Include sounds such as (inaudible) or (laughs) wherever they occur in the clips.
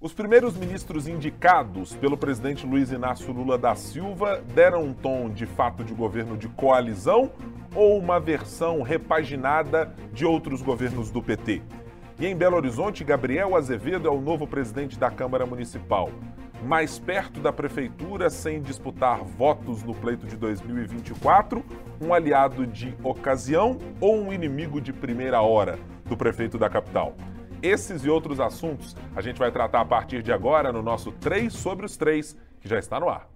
Os primeiros ministros indicados pelo presidente Luiz Inácio Lula da Silva deram um tom de fato de governo de coalizão ou uma versão repaginada de outros governos do PT? E em Belo Horizonte, Gabriel Azevedo é o novo presidente da Câmara Municipal. Mais perto da prefeitura, sem disputar votos no pleito de 2024, um aliado de ocasião ou um inimigo de primeira hora do prefeito da capital? Esses e outros assuntos a gente vai tratar a partir de agora no nosso 3 sobre os 3, que já está no ar.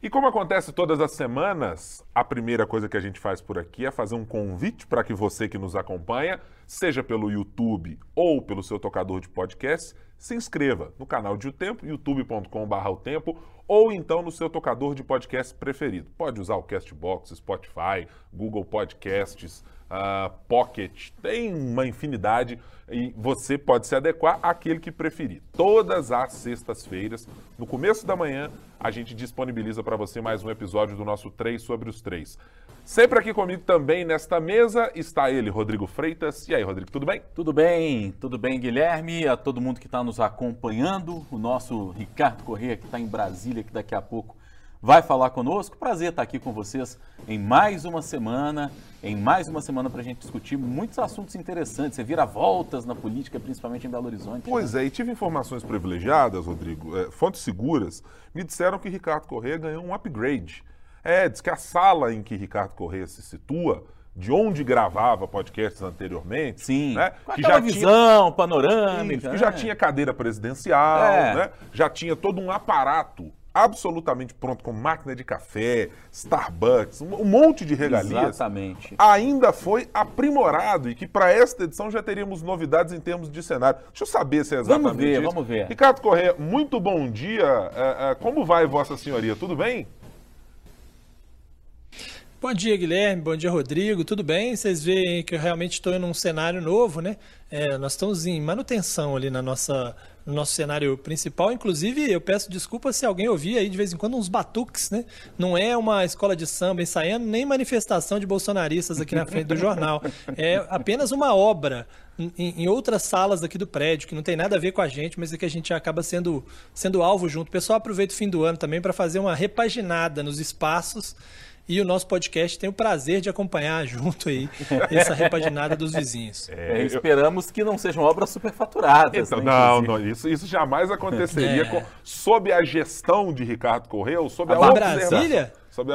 E como acontece todas as semanas, a primeira coisa que a gente faz por aqui é fazer um convite para que você que nos acompanha, seja pelo YouTube ou pelo seu tocador de podcast, se inscreva no canal de O Tempo, youtube.com.br o Tempo, ou então no seu tocador de podcast preferido. Pode usar o Castbox, Spotify, Google Podcasts, uh, Pocket, tem uma infinidade e você pode se adequar àquele que preferir. Todas as sextas-feiras, no começo da manhã, a gente disponibiliza para você mais um episódio do nosso 3 sobre os 3. Sempre aqui comigo também nesta mesa está ele, Rodrigo Freitas. E aí, Rodrigo, tudo bem? Tudo bem, tudo bem, Guilherme, a todo mundo que está nos acompanhando, o nosso Ricardo Corrêa que está em Brasília, que daqui a pouco vai falar conosco. Prazer estar aqui com vocês em mais uma semana, em mais uma semana para a gente discutir muitos assuntos interessantes. Você vira voltas na política, principalmente em Belo Horizonte. Pois né? é, e tive informações privilegiadas, Rodrigo, é, fontes seguras, me disseram que Ricardo Corrêa ganhou um upgrade. É, diz que a sala em que Ricardo Corrêa se situa de onde gravava podcasts anteriormente. Sim. Né? Que já visão tinha, panorâmica. Que já né? tinha cadeira presidencial, é. né? já tinha todo um aparato absolutamente pronto, com máquina de café, Starbucks, um monte de regalias. Exatamente. Ainda foi aprimorado e que para esta edição já teríamos novidades em termos de cenário. Deixa eu saber se é exatamente Vamos ver, isso. vamos ver. Ricardo Corrêa, muito bom dia. É, é, como vai Vossa Senhoria? Tudo bem? Bom dia, Guilherme. Bom dia, Rodrigo. Tudo bem? Vocês veem que eu realmente estou em um cenário novo, né? É, nós estamos em manutenção ali na nossa, no nosso cenário principal. Inclusive, eu peço desculpas se alguém ouvir aí de vez em quando uns batuques, né? Não é uma escola de samba ensaiando, nem manifestação de bolsonaristas aqui na frente do jornal. É apenas uma obra em, em, outras salas aqui do prédio, que não tem nada a ver com a gente, mas é que a gente acaba sendo, sendo alvo junto. O pessoal aproveita o fim do ano também para fazer uma repaginada nos espaços e o nosso podcast tem o prazer de acompanhar junto aí essa repaginada dos vizinhos. É, é esperamos que não sejam obras superfaturadas. Então, né, não, não, isso, isso jamais aconteceria é. com, sob a gestão de Ricardo Correia ou sob a, a Brasília?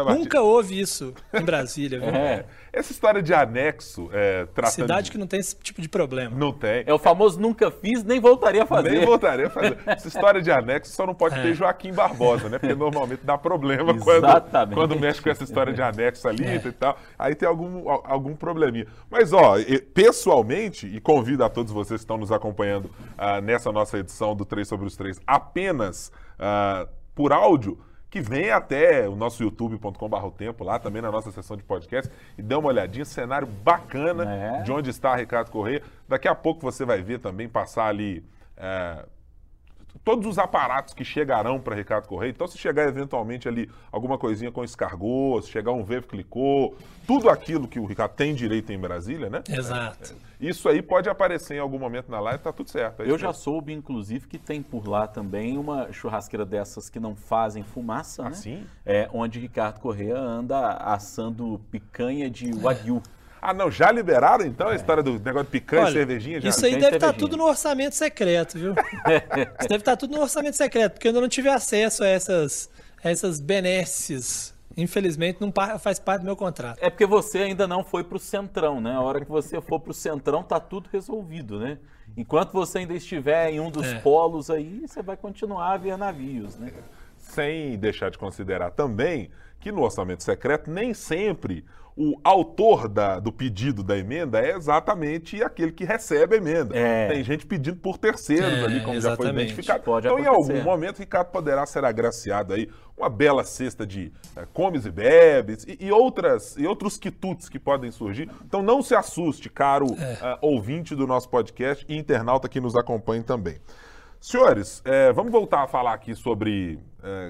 Nunca houve isso em Brasília, viu? É. Essa história de anexo é, tratando... Cidade que não tem esse tipo de problema. Não tem. É o famoso nunca fiz, nem voltaria a fazer. Nem voltaria a fazer. (laughs) Essa história de anexo só não pode é. ter Joaquim Barbosa, né? Porque normalmente dá problema quando, quando mexe com essa história de anexo ali é. e tal. Aí tem algum, algum probleminha. Mas, ó, pessoalmente, e convido a todos vocês que estão nos acompanhando uh, nessa nossa edição do 3 sobre os 3 apenas uh, por áudio, que vem até o nosso youtube.com.br tempo, lá também na nossa sessão de podcast, e dê uma olhadinha, cenário bacana é. de onde está Ricardo Correia. Daqui a pouco você vai ver também passar ali. É, todos os aparatos que chegarão para Ricardo Correia. Então, se chegar eventualmente ali alguma coisinha com escargot, se chegar um Vevo clicou, tudo aquilo que o Ricardo tem direito em Brasília, né? Exato. É, é, isso aí pode aparecer em algum momento na live, tá tudo certo. É Eu já soube, inclusive, que tem por lá também uma churrasqueira dessas que não fazem fumaça, né? Assim? É, onde Ricardo Correia anda assando picanha de wagyu. Ah, não, já liberaram então a história do negócio de picanha Olha, e cervejinha? Já? Isso aí deve estar tá tudo no orçamento secreto, viu? (laughs) isso deve estar tá tudo no orçamento secreto, porque eu ainda não tive acesso a essas, a essas benesses. Infelizmente, não faz parte do meu contrato. É porque você ainda não foi para o Centrão, né? A hora que você for para o Centrão, tá tudo resolvido, né? Enquanto você ainda estiver em um dos é. polos aí, você vai continuar a ver navios, né? Sem deixar de considerar também que no orçamento secreto nem sempre o autor da, do pedido da emenda é exatamente aquele que recebe a emenda. É. Tem gente pedindo por terceiros é, ali, como exatamente. já foi identificado. Pode então, acontecer. em algum momento, Ricardo poderá ser agraciado aí uma bela cesta de é, comes e bebes e, e, outras, e outros quitutes que podem surgir. Então, não se assuste, caro uh, ouvinte do nosso podcast e internauta que nos acompanha também. Senhores, é, vamos voltar a falar aqui sobre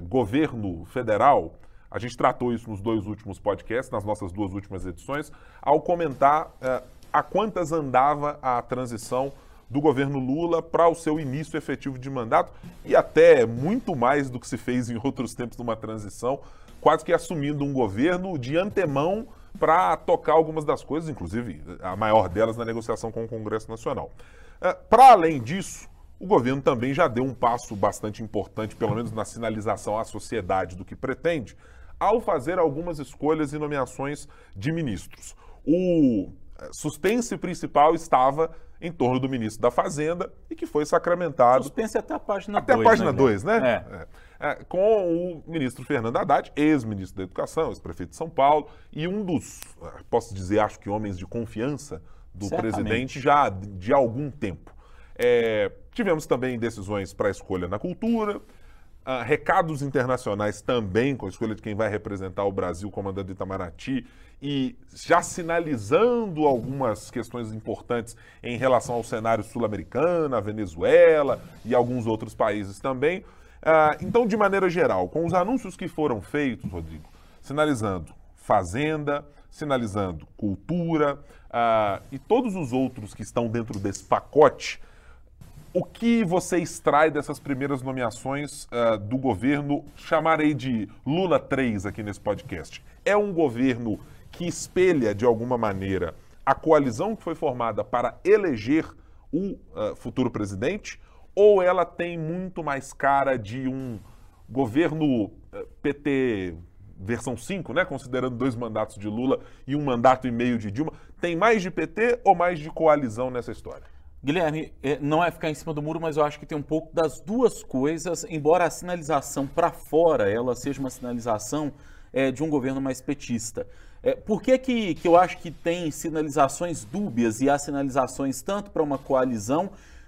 governo federal, a gente tratou isso nos dois últimos podcasts, nas nossas duas últimas edições, ao comentar é, a quantas andava a transição do governo Lula para o seu início efetivo de mandato e até muito mais do que se fez em outros tempos numa transição, quase que assumindo um governo de antemão para tocar algumas das coisas, inclusive a maior delas na negociação com o Congresso Nacional. É, para além disso, o governo também já deu um passo bastante importante, pelo menos na sinalização à sociedade do que pretende, ao fazer algumas escolhas e nomeações de ministros. O é, suspense principal estava em torno do ministro da Fazenda e que foi sacramentado. Suspense até a página 2. Até dois, a página 2, né? né? É. É. É, com o ministro Fernando Haddad, ex-ministro da Educação, ex-prefeito de São Paulo, e um dos, é, posso dizer, acho que homens de confiança do Certamente. presidente já de algum tempo. É, tivemos também decisões para a escolha na cultura, uh, recados internacionais também, com a escolha de quem vai representar o Brasil, comandante Itamaraty, e já sinalizando algumas questões importantes em relação ao cenário sul-americano, a Venezuela e alguns outros países também. Uh, então, de maneira geral, com os anúncios que foram feitos, Rodrigo, sinalizando Fazenda, sinalizando cultura uh, e todos os outros que estão dentro desse pacote, o que você extrai dessas primeiras nomeações uh, do governo, chamarei de Lula 3 aqui nesse podcast? É um governo que espelha, de alguma maneira, a coalizão que foi formada para eleger o uh, futuro presidente? Ou ela tem muito mais cara de um governo uh, PT versão 5, né, considerando dois mandatos de Lula e um mandato e meio de Dilma? Tem mais de PT ou mais de coalizão nessa história? Guilherme, é, não é ficar em cima do muro, mas eu acho que tem um pouco das duas coisas, embora a sinalização para fora ela seja uma sinalização é, de um governo mais petista. É, por que, que, que eu acho que tem sinalizações dúbias e há sinalizações tanto para uma coalizão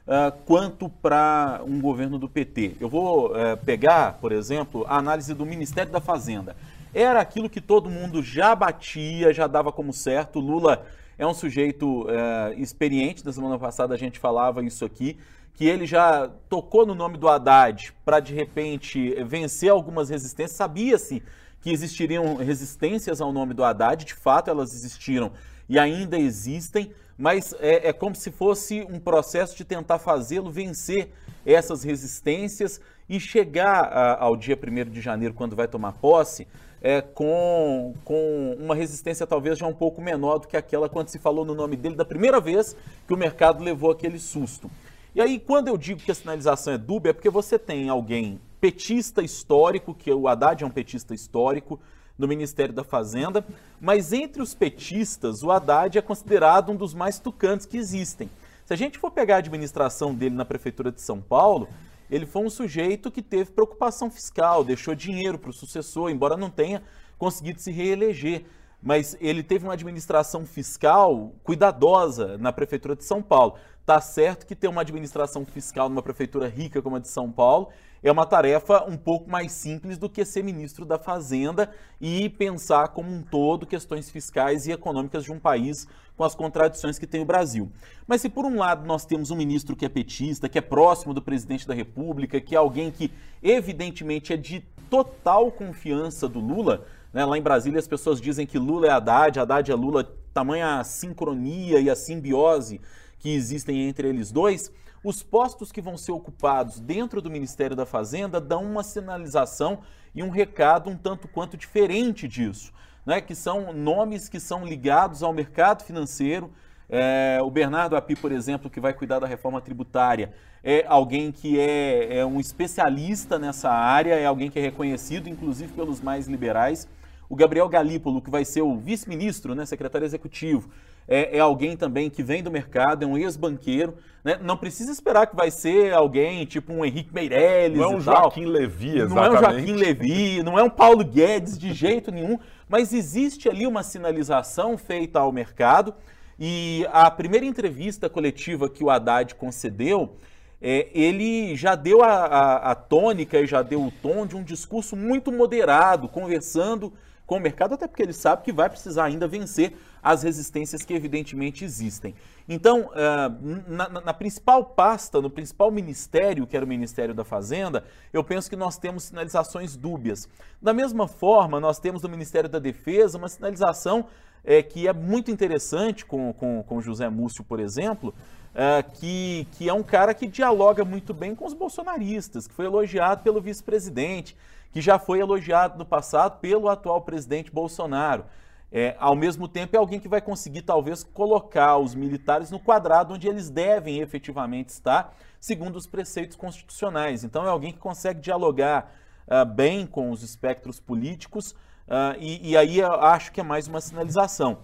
uh, quanto para um governo do PT? Eu vou uh, pegar, por exemplo, a análise do Ministério da Fazenda. Era aquilo que todo mundo já batia, já dava como certo. Lula é um sujeito é, experiente. Na semana passada a gente falava isso aqui, que ele já tocou no nome do Haddad para de repente vencer algumas resistências. Sabia-se que existiriam resistências ao nome do Haddad, de fato elas existiram e ainda existem, mas é, é como se fosse um processo de tentar fazê-lo vencer essas resistências e chegar a, ao dia 1 de janeiro, quando vai tomar posse, é, com, com uma resistência talvez já um pouco menor do que aquela quando se falou no nome dele da primeira vez que o mercado levou aquele susto. E aí, quando eu digo que a sinalização é dúbia, é porque você tem alguém petista histórico, que o Haddad é um petista histórico, no Ministério da Fazenda, mas entre os petistas, o Haddad é considerado um dos mais tucantes que existem. Se a gente for pegar a administração dele na Prefeitura de São Paulo, ele foi um sujeito que teve preocupação fiscal, deixou dinheiro para o sucessor, embora não tenha conseguido se reeleger. Mas ele teve uma administração fiscal cuidadosa na Prefeitura de São Paulo. Tá certo que ter uma administração fiscal numa prefeitura rica como a de São Paulo é uma tarefa um pouco mais simples do que ser ministro da Fazenda e pensar como um todo questões fiscais e econômicas de um país com as contradições que tem o Brasil. Mas se por um lado nós temos um ministro que é petista, que é próximo do presidente da República, que é alguém que evidentemente é de total confiança do Lula, né? lá em Brasília as pessoas dizem que Lula é Haddad, Haddad é Lula, tamanha sincronia e a simbiose que existem entre eles dois, os postos que vão ser ocupados dentro do Ministério da Fazenda dão uma sinalização e um recado um tanto quanto diferente disso, né? que são nomes que são ligados ao mercado financeiro. É, o Bernardo Api, por exemplo, que vai cuidar da reforma tributária, é alguém que é, é um especialista nessa área, é alguém que é reconhecido, inclusive pelos mais liberais. O Gabriel Galípolo, que vai ser o vice-ministro, né, secretário executivo, é, é, alguém também que vem do mercado, é um ex-banqueiro. Né? Não precisa esperar que vai ser alguém tipo um Henrique Meirelles. Não é um Joaquim Levi, exatamente. Não é um Joaquim Levi, não é um Paulo Guedes de jeito nenhum, mas existe ali uma sinalização feita ao mercado. E a primeira entrevista coletiva que o Haddad concedeu, é, ele já deu a, a, a tônica e já deu o tom de um discurso muito moderado, conversando com o mercado, até porque ele sabe que vai precisar ainda vencer as resistências que evidentemente existem. Então, uh, na, na, principal pasta, no principal ministério, que era o Ministério da Fazenda, eu penso que nós temos sinalizações dúbias. Da mesma forma, nós temos no Ministério da Defesa uma sinalização é, que é muito interessante com, com, com José Múcio, por exemplo, é, que, que é um cara que dialoga muito bem com os bolsonaristas, que foi elogiado pelo vice-presidente, que já foi elogiado no passado pelo atual presidente Bolsonaro. É, ao mesmo tempo, é alguém que vai conseguir, talvez, colocar os militares no quadrado onde eles devem efetivamente estar, segundo os preceitos constitucionais. Então, é alguém que consegue dialogar uh, bem com os espectros políticos, uh, e, e, aí eu acho que é mais uma sinalização.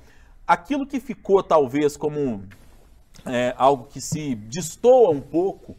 Aquilo que ficou, talvez, como é, algo que se destoa um pouco,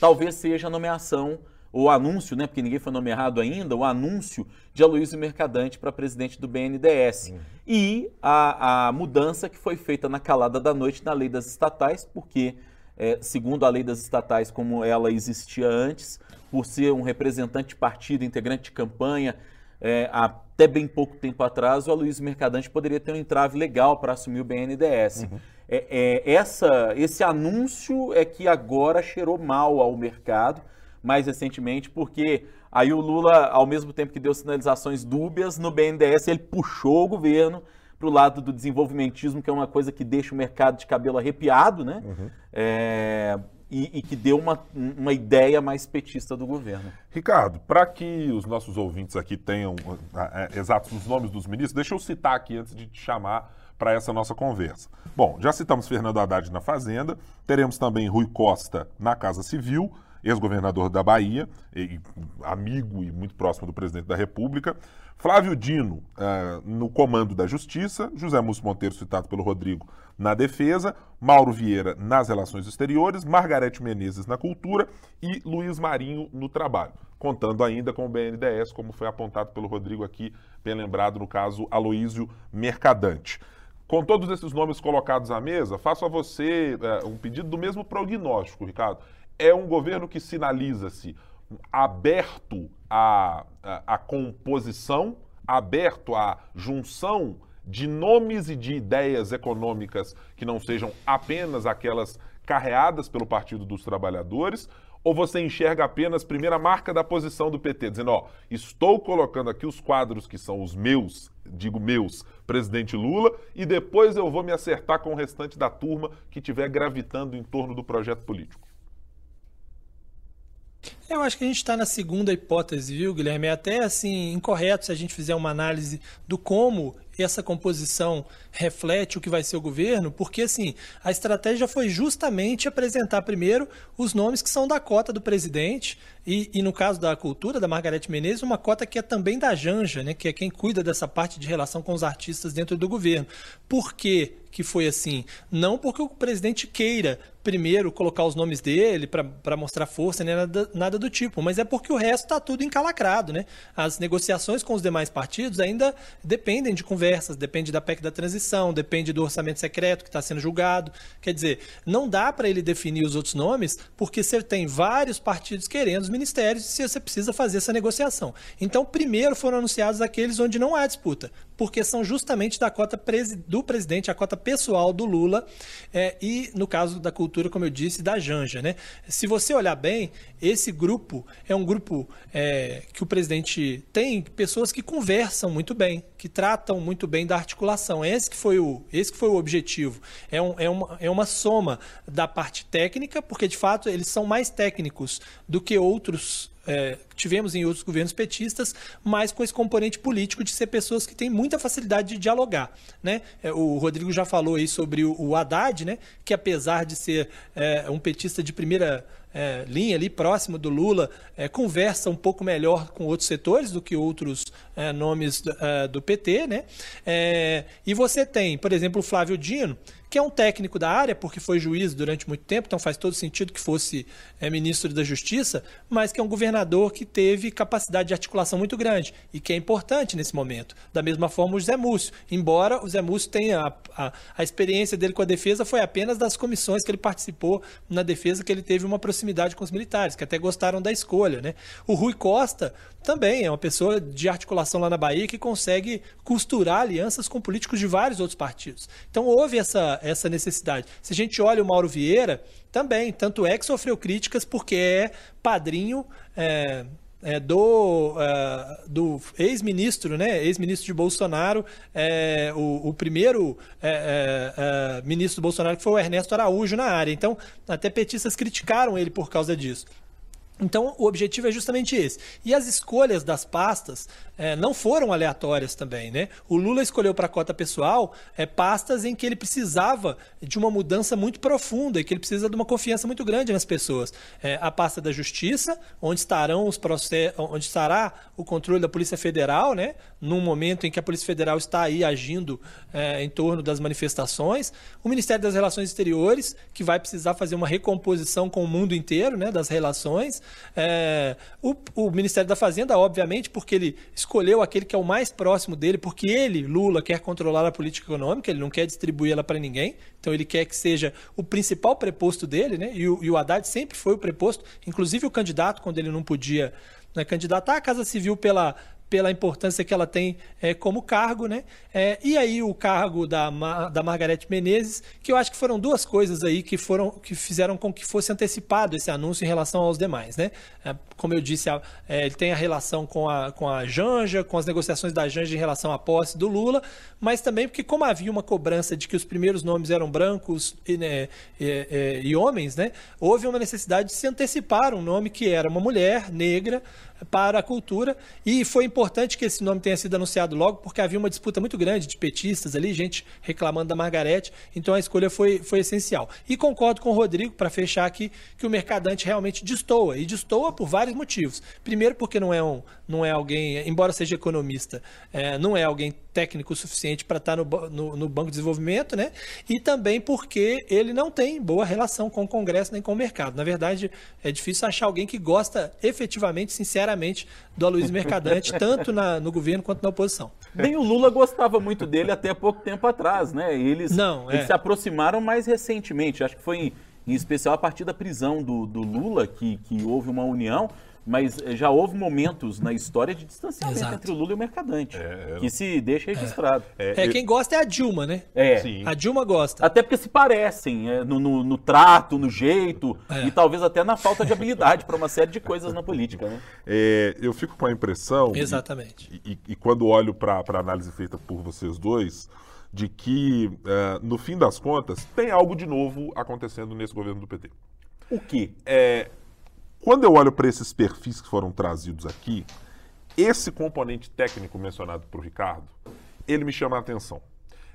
talvez seja a nomeação o anúncio, né, porque ninguém foi nomeado ainda, o anúncio de Aloysio Mercadante para presidente do BNDES. Uhum. E a, a, mudança que foi feita na calada da noite na lei das estatais, porque, é, segundo a lei das estatais como ela existia antes, por ser um representante de partido, integrante de campanha, é, até bem pouco tempo atrás, o Aloysio Mercadante poderia ter um entrave legal para assumir o BNDES. Uhum. É, é, essa, esse anúncio é que agora cheirou mal ao mercado, mais recentemente, porque aí o Lula, ao mesmo tempo que deu sinalizações dúbias, no BNDES ele puxou o governo para o lado do desenvolvimentismo, que é uma coisa que deixa o mercado de cabelo arrepiado, né? Uhum. É, e, e, que deu uma, uma ideia mais petista do governo. Ricardo, para que os nossos ouvintes aqui tenham é, exatos os nomes dos ministros, deixa eu citar aqui antes de te chamar para essa nossa conversa. Bom, já citamos Fernando Haddad na Fazenda, teremos também Rui Costa na Casa Civil, ex-governador da Bahia, e, amigo e muito próximo do presidente da República. Flávio Dino uh, no comando da Justiça, José Múcio Monteiro, citado pelo Rodrigo, na Defesa, Mauro Vieira nas Relações Exteriores, Margarete Menezes na Cultura e Luiz Marinho no Trabalho. Contando ainda com o BNDES, como foi apontado pelo Rodrigo aqui, bem lembrado no caso Aloísio Mercadante. Com todos esses nomes colocados à mesa, faço a você uh, um pedido do mesmo prognóstico, Ricardo. É um governo que sinaliza-se aberto à, à, à, composição, aberto à junção de nomes e de ideias econômicas que não sejam apenas aquelas carreadas pelo Partido dos Trabalhadores, ou você enxerga apenas primeira marca da posição do PT, dizendo, ó, estou colocando aqui os quadros que são os meus, digo meus, presidente Lula, e depois eu vou me acertar com o restante da turma que estiver gravitando em torno do projeto político? Eu acho que a gente está na segunda hipótese, viu, Guilherme? É até assim incorreto se a gente fizer uma análise do como essa composição reflete o que vai ser o governo, porque assim, a estratégia foi justamente apresentar primeiro os nomes que são da cota do presidente, e, e no caso da cultura, da Margarete Menezes, uma cota que é também da Janja, né, que é quem cuida dessa parte de relação com os artistas dentro do governo. Por quê que foi assim? Não porque o presidente queira primeiro colocar os nomes dele para mostrar força, nem nada, nada do tipo, mas é porque o resto está tudo encalacrado. Né? As negociações com os demais partidos ainda dependem de conversas, depende da PEC da transição, depende do orçamento secreto que está sendo julgado. Quer dizer, não dá para ele definir os outros nomes, porque você tem vários partidos querendo os ministérios e você precisa fazer essa negociação. Então, primeiro foram anunciados aqueles onde não há disputa, porque são justamente da cota do presidente, a cota pessoal do Lula, é, e no caso da cultura como eu disse, da Janja. Né? Se você olhar bem, esse grupo é um grupo é, que o presidente tem pessoas que conversam muito bem, que tratam muito bem da articulação. Esse que foi o, esse que foi o objetivo. É, um, é, uma, é uma soma da parte técnica, porque de fato eles são mais técnicos do que outros é, tivemos em outros governos petistas, mas com esse componente político de ser pessoas que têm muita facilidade de dialogar. Né? É, o Rodrigo já falou aí sobre o, o Haddad, né? que apesar de ser é, um petista de primeira é, linha ali próximo do Lula, é, conversa um pouco melhor com outros setores do que outros é, nomes do, é, do PT, né? É, e você tem, por exemplo, o Flávio Dino, que é um técnico da área, porque foi juiz durante muito tempo, então faz todo sentido que fosse é, ministro da Justiça, mas que é um governador que teve capacidade de articulação muito grande e que é importante nesse momento. Da mesma forma, o Zé Múcio, embora o Zé Múcio tenha a, a, a experiência dele com a defesa foi apenas das comissões que ele participou na defesa, que ele teve uma proximidade com os militares, que até gostaram da escolha. Né? O Rui Costa também é uma pessoa de articulação lá na Bahia que consegue costurar alianças com políticos de vários outros partidos. Então houve essa, essa necessidade. Se a gente olha o Mauro Vieira, também, tanto é que sofreu críticas porque é padrinho. É, é, do, uh, do ex-ministro, né, ex-ministro de Bolsonaro, é, o, o, primeiro é, é, é, ministro do Bolsonaro que foi o Ernesto Araújo na área. Então, até petistas criticaram ele por causa disso. Então, o objetivo é justamente esse. E as escolhas das pastas é, não foram aleatórias também, né? O Lula escolheu para a cota pessoal é, pastas em que ele precisava de uma mudança muito profunda e que ele precisa de uma confiança muito grande nas pessoas. É, a pasta da Justiça, onde estarão os processos, onde estará o controle da Polícia Federal, né? Num momento em que a Polícia Federal está aí agindo é, em torno das manifestações. O Ministério das Relações Exteriores, que vai precisar fazer uma recomposição com o mundo inteiro, né? Das relações. É, o, o, Ministério da Fazenda, obviamente, porque ele escolheu aquele que é o mais próximo dele, porque ele, Lula, quer controlar a política econômica, ele não quer distribuir ela para ninguém, então ele quer que seja o principal preposto dele, né? E o, e o Haddad sempre foi o preposto, inclusive o candidato, quando ele não podia né, candidatar à Casa Civil pela pela importância que ela tem é, como cargo, né? É, e aí o cargo da, da Margarete Menezes, que eu acho que foram duas coisas aí que foram que fizeram com que fosse antecipado esse anúncio em relação aos demais, né? É, como eu disse, a, é, ele tem a relação com a, com a Janja, com as negociações da Janja em relação à posse do Lula, mas também porque como havia uma cobrança de que os primeiros nomes eram brancos e, né, e, e, e homens, né? Houve uma necessidade de se antecipar um nome que era uma mulher negra para a cultura. E foi importante que esse nome tenha sido anunciado logo, porque havia uma disputa muito grande de petistas ali, gente reclamando da Margarete. Então a escolha foi, foi essencial. E concordo com o Rodrigo, para fechar aqui, que o Mercadante realmente destoa. E destoa por vários motivos. Primeiro, porque não é, um, não é alguém, embora seja economista, é, não é alguém técnico o suficiente para estar no, no, no, Banco de Desenvolvimento, né? E também porque ele não tem boa relação com o Congresso nem com o mercado. Na verdade, é difícil achar alguém que gosta efetivamente, sinceramente, do Aloysio Mercadante, (laughs) tanto na, no governo quanto na oposição. Nem o Lula gostava muito dele até pouco tempo atrás, né? Eles, não, eles é. se aproximaram mais recentemente. Acho que foi em, em especial a partir da prisão do, do Lula que, que houve uma união mas eh, já houve momentos na história de distanciamento Exato. entre o Lula e o Mercadante, é, que se deixa registrado. É, é, quem gosta é a Dilma, né? É. Sim. A Dilma gosta. Até porque se parecem é, no, no, no, trato, no jeito é. e talvez até na falta de habilidade para uma série de coisas na política, né? É, eu fico com a impressão... Exatamente. E, e, e quando olho para a análise feita por vocês dois, de que, no fim das contas, tem algo de novo acontecendo nesse governo do PT. O quê? É quando eu olho para esses perfis que foram trazidos aqui, esse componente técnico mencionado por Ricardo, ele me chama a atenção.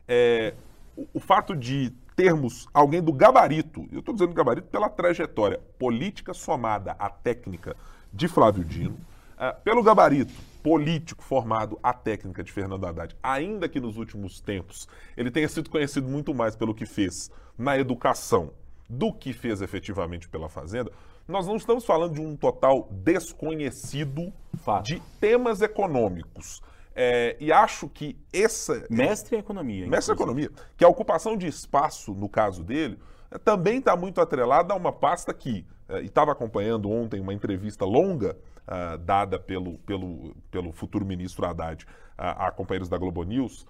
É, o, o, fato de termos alguém do gabarito, eu estou dizendo gabarito pela trajetória política somada à técnica de Flávio Dino, é, pelo gabarito político formado à técnica de Fernando Haddad, ainda que nos últimos tempos ele tenha sido conhecido muito mais pelo que fez na educação do que fez efetivamente pela Fazenda, nós não estamos falando de um total desconhecido Fato. de temas econômicos. É, e acho que essa. Mestre em economia. Mestre em economia. Que a ocupação de espaço, no caso dele, é, também está muito atrelada a uma pasta que. É, e estava acompanhando ontem uma entrevista longa uh, dada pelo, pelo, pelo futuro ministro Haddad uh, a companheiros da Globo News,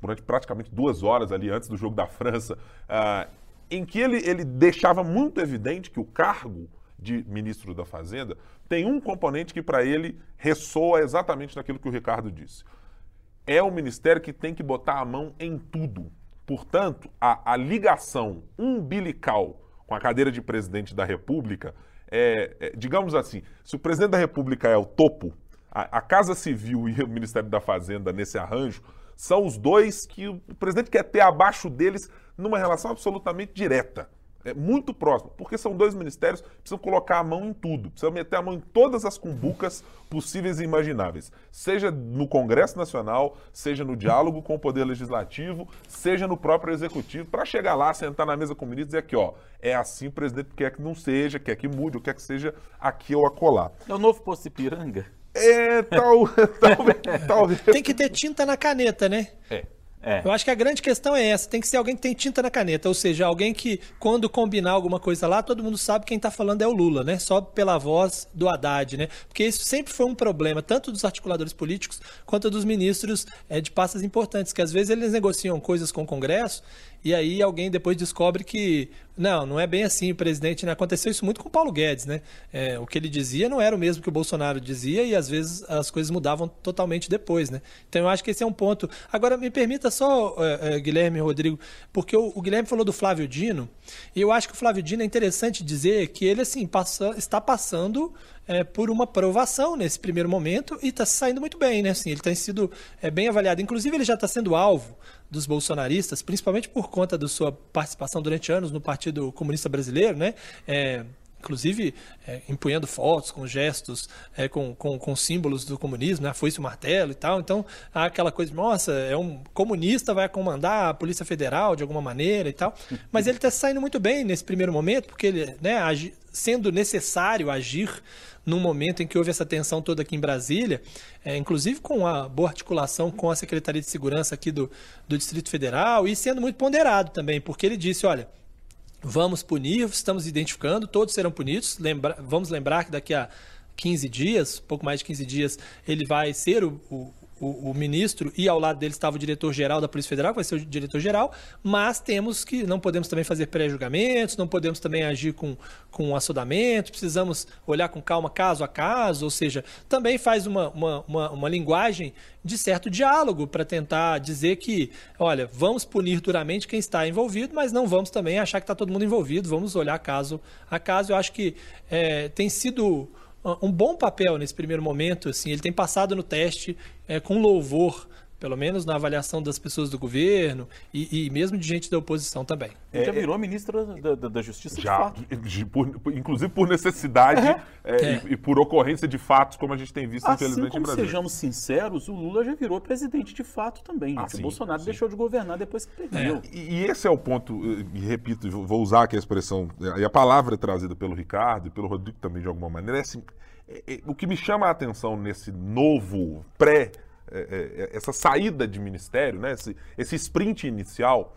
durante praticamente duas horas ali antes do jogo da França, uh, em que ele, ele deixava muito evidente que o cargo de ministro da Fazenda, tem um componente que para ele ressoa exatamente naquilo que o Ricardo disse. É o ministério que tem que botar a mão em tudo. Portanto, a, a ligação umbilical com a cadeira de presidente da República é, é, digamos assim, se o presidente da República é o topo, a, a Casa Civil e o Ministério da Fazenda nesse arranjo são os dois que o presidente quer ter abaixo deles numa relação absolutamente direta é, muito próximo, porque são dois ministérios que precisam colocar a mão em tudo, precisam meter a mão em todas as cumbucas possíveis e imagináveis, seja no Congresso Nacional, seja no diálogo com o Poder Legislativo, seja no próprio Executivo, para chegar lá, sentar na mesa com o ministro e dizer aqui, ó, é assim o presidente quer que não seja, quer que mude, ou quer que seja aqui ou acolá. É o novo posto Ipiranga? É, tal, (laughs) talvez, talvez. Tem que ter tinta na caneta, né? É. É. Eu acho que a grande questão é essa: tem que ser alguém que tem tinta na caneta, ou seja, alguém que, quando combinar alguma coisa lá, todo mundo sabe quem está falando é o Lula, né? Só pela voz do Haddad, né? Porque isso sempre foi um problema, tanto dos articuladores políticos quanto dos ministros é, de pastas importantes, que às vezes eles negociam coisas com o Congresso e aí alguém depois descobre que não, não é bem assim o presidente. Né? Aconteceu isso muito com o Paulo Guedes, né? É, o que ele dizia não era o mesmo que o Bolsonaro dizia e às vezes as coisas mudavam totalmente depois, né? Então eu acho que esse é um ponto. Agora me permita só, é, é, Guilherme Rodrigo, porque o, o, Guilherme falou do Flávio Dino e eu acho que o Flávio Dino é interessante dizer que ele assim passa, está passando é, por uma provação nesse primeiro momento e está saindo muito bem, né? Assim, ele tem sido é, bem avaliado. Inclusive, ele já está sendo alvo dos bolsonaristas, principalmente por conta da sua participação durante anos no Partido Comunista Brasileiro, né? É, inclusive é, empunhando fotos com gestos, é, com, com, com, símbolos do comunismo, né? foice o martelo e tal. Então, há aquela coisa, nossa, é um comunista, vai comandar a Polícia Federal de alguma maneira e tal. (laughs) Mas ele está saindo muito bem nesse primeiro momento, porque ele, né, agi, sendo necessário agir num momento em que houve essa tensão toda aqui em Brasília, é, inclusive com a boa articulação com a Secretaria de Segurança aqui do, do Distrito Federal e sendo muito ponderado também, porque ele disse, olha, vamos punir, estamos identificando, todos serão punidos, lembra, vamos lembrar que daqui a 15 dias, pouco mais de 15 dias, ele vai ser o, o, o, o, ministro e ao lado dele estava o diretor-geral da Polícia Federal, que vai ser o diretor-geral, mas temos que, não podemos também fazer pré-julgamentos, não podemos também agir com, com assodamento, precisamos olhar com calma caso a caso, ou seja, também faz uma, uma, uma, uma linguagem de certo diálogo para tentar dizer que, olha, vamos punir duramente quem está envolvido, mas não vamos também achar que está todo mundo envolvido, vamos olhar caso a caso. Eu acho que é, tem sido um bom papel nesse primeiro momento. Assim, ele tem passado no teste é, com louvor pelo menos na avaliação das pessoas do governo e, e mesmo de gente da oposição também. Ele já é, virou ministro da, da, da Justiça já, de fato. Por, inclusive por necessidade é. É, e, e, por ocorrência de fatos, como a gente tem visto, assim infelizmente, como em Brasília. sejamos sinceros, o Lula já virou presidente de fato também. Ah, sim, o Bolsonaro sim. deixou de governar depois que perdeu. E, e, esse é o ponto, e repito, vou usar aqui a expressão, e a palavra trazida pelo Ricardo e pelo Rodrigo também de alguma maneira, é assim, é, é, o que me chama a atenção nesse novo pré é, é, é, essa saída de ministério, né, esse, esse sprint inicial,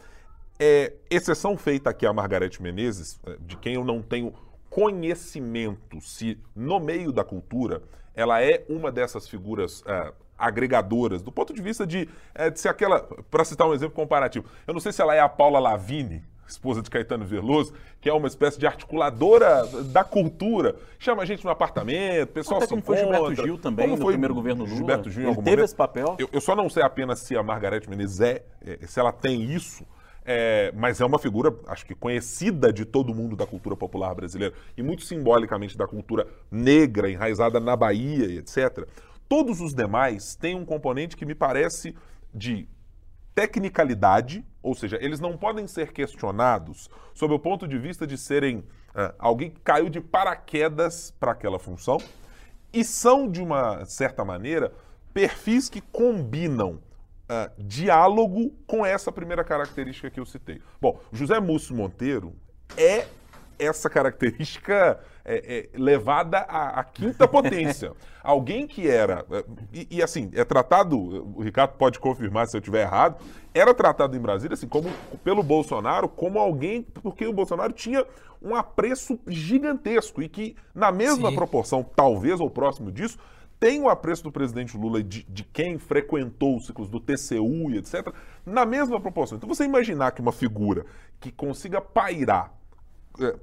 é exceção feita aqui a Margarete Menezes, de quem eu não tenho conhecimento se no meio da cultura ela é uma dessas figuras é, agregadoras, do ponto de vista de, é, de ser aquela, para citar um exemplo comparativo, eu não sei se ela é a Paula Lavigne, esposa de Caetano Veloso, que é uma espécie de articuladora da cultura. Chama a gente no apartamento, pessoal Até se como encontra. foi Gilberto Gil também, como no foi primeiro governo Lula. Gilberto Gil, Ele teve momento. esse papel. Eu, eu, só não sei apenas se a Margarete Menezes é, é se ela tem isso, é, mas é uma figura, acho que conhecida de todo mundo da cultura popular brasileira e muito simbolicamente da cultura negra, enraizada na Bahia e etc. Todos os demais têm um componente que me parece de tecnicalidade, ou seja, eles não podem ser questionados sob o ponto de vista de serem uh, alguém que caiu de paraquedas para aquela função, e são, de uma certa maneira, perfis que combinam uh, diálogo com essa primeira característica que eu citei. Bom, José Múcio Monteiro é essa característica é, é, levada à, à, quinta potência. (laughs) Alguém que era. É, e, e, assim, é tratado, o Ricardo pode confirmar se eu estiver errado, era tratado em Brasília, assim, como pelo Bolsonaro, como alguém. Porque o Bolsonaro tinha um apreço gigantesco e que, na mesma Sim. proporção, talvez ou próximo disso, tem o apreço do presidente Lula de, de quem frequentou os ciclos do TCU e etc., na mesma proporção. Então, você imaginar que uma figura que consiga pairar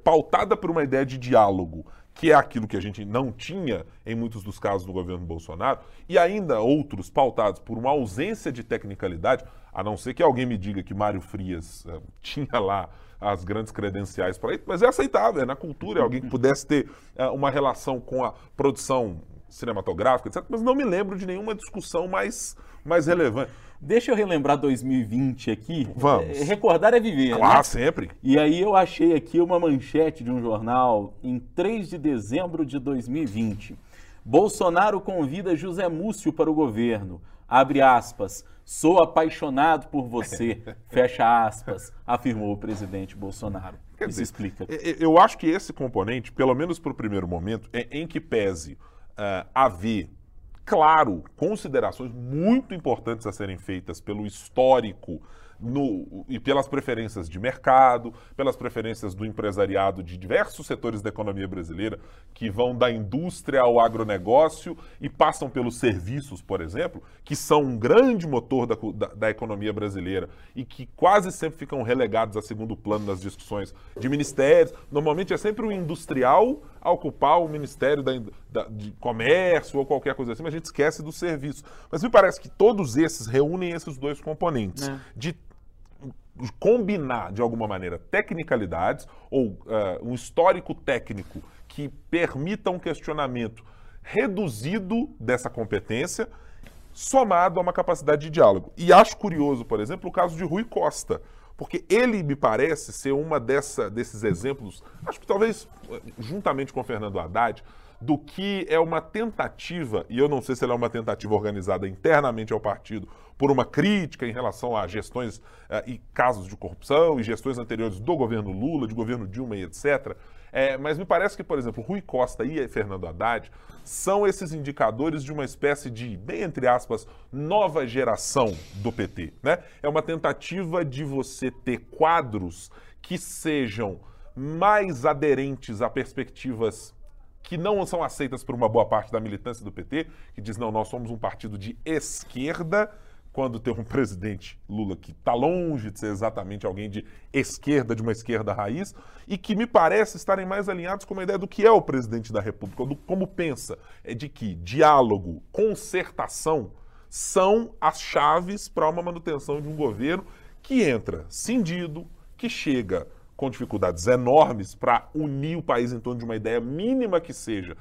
pautada por uma ideia de diálogo, que é aquilo que a gente não tinha em muitos dos casos do governo Bolsonaro, e ainda outros pautados por uma ausência de tecnicalidade, a não ser que alguém me diga que Mário Frias é, (laughs) tinha lá as grandes credenciais para isso, mas é aceitável, é na cultura, é alguém que pudesse ter é, uma relação com a produção cinematográfica, etc. Mas não me lembro de nenhuma discussão mais, mais relevante. Deixa eu relembrar 2020 aqui. Vamos. É, recordar é viver. Claro, né? sempre. E aí eu achei aqui uma manchete de um jornal em 3 de dezembro de 2020. Bolsonaro convida José Múcio para o governo. Abre aspas. Sou apaixonado por você. (laughs) Fecha aspas. Afirmou o presidente Bolsonaro. Quer Isso dizer, explica. Eu acho que esse componente, pelo menos para o primeiro momento, é em que pese uh, haver claro, considerações muito importantes a serem feitas pelo histórico no, e pelas preferências de mercado, pelas preferências do empresariado de diversos setores da economia brasileira, que vão da indústria ao agronegócio e passam pelos serviços, por exemplo, que são um grande motor da, da, da economia brasileira e que quase sempre ficam relegados a segundo plano nas discussões de ministérios. Normalmente é sempre o industrial a ocupar o Ministério da, da, de Comércio ou qualquer coisa assim, mas a gente esquece do serviço. Mas me parece que todos esses reúnem esses dois componentes, é. de combinar de alguma maneira tecnicalidades ou uh, um histórico técnico que permita um questionamento reduzido dessa competência, somado a uma capacidade de diálogo. E acho curioso, por exemplo, o caso de Rui Costa, porque ele me parece ser uma dessa, desses exemplos, acho que talvez juntamente com Fernando Haddad, do que é uma tentativa, e eu não sei se ela é uma tentativa organizada internamente ao partido, por uma crítica em relação a gestões uh, e casos de corrupção e gestões anteriores do governo Lula, de governo Dilma e etc. É, mas me parece que, por exemplo, Rui Costa e Fernando Haddad são esses indicadores de uma espécie de, bem entre aspas, nova geração do PT. Né? É uma tentativa de você ter quadros que sejam mais aderentes a perspectivas que não são aceitas por uma boa parte da militância do PT, que diz: não, nós somos um partido de esquerda quando tem um presidente Lula que está longe de ser exatamente alguém de esquerda, de uma esquerda raiz, e que me parece estarem mais alinhados com a ideia do que é o presidente da República, do como pensa, é de que diálogo, concertação são as chaves para uma manutenção de um governo que entra cindido, que chega com dificuldades enormes para unir o país em torno de uma ideia mínima que seja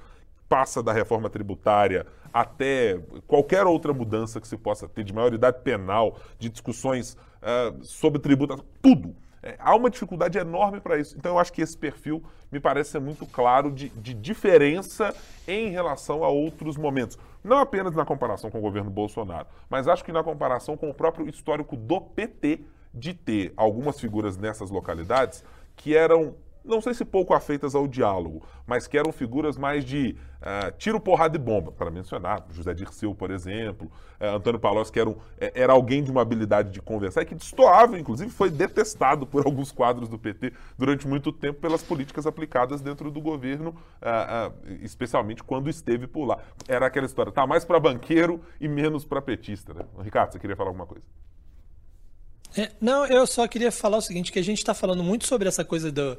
passa da reforma tributária até qualquer outra mudança que se possa ter de maioridade penal, de discussões uh, sobre tributação, tudo. É, há uma dificuldade enorme para isso. Então, eu acho que esse perfil me parece ser muito claro de, de, diferença em relação a outros momentos. Não apenas na comparação com o governo Bolsonaro, mas acho que na comparação com o próprio histórico do PT de ter algumas figuras nessas localidades que eram não sei se pouco afeitas ao diálogo, mas que eram figuras mais de uh, tiro, porrada e bomba, para mencionar. José Dirceu, por exemplo, uh, Antônio Palocci, que era, um, eh, era alguém de uma habilidade de conversar e que destoava, inclusive foi detestado por (laughs) alguns quadros do PT durante muito tempo pelas políticas aplicadas dentro do governo, uh, especialmente quando esteve por lá. Era aquela história, tá mais para banqueiro e menos para petista. Né? Ricardo, você queria falar alguma coisa? É, não, eu só queria falar o seguinte, que a gente está falando muito sobre essa coisa do,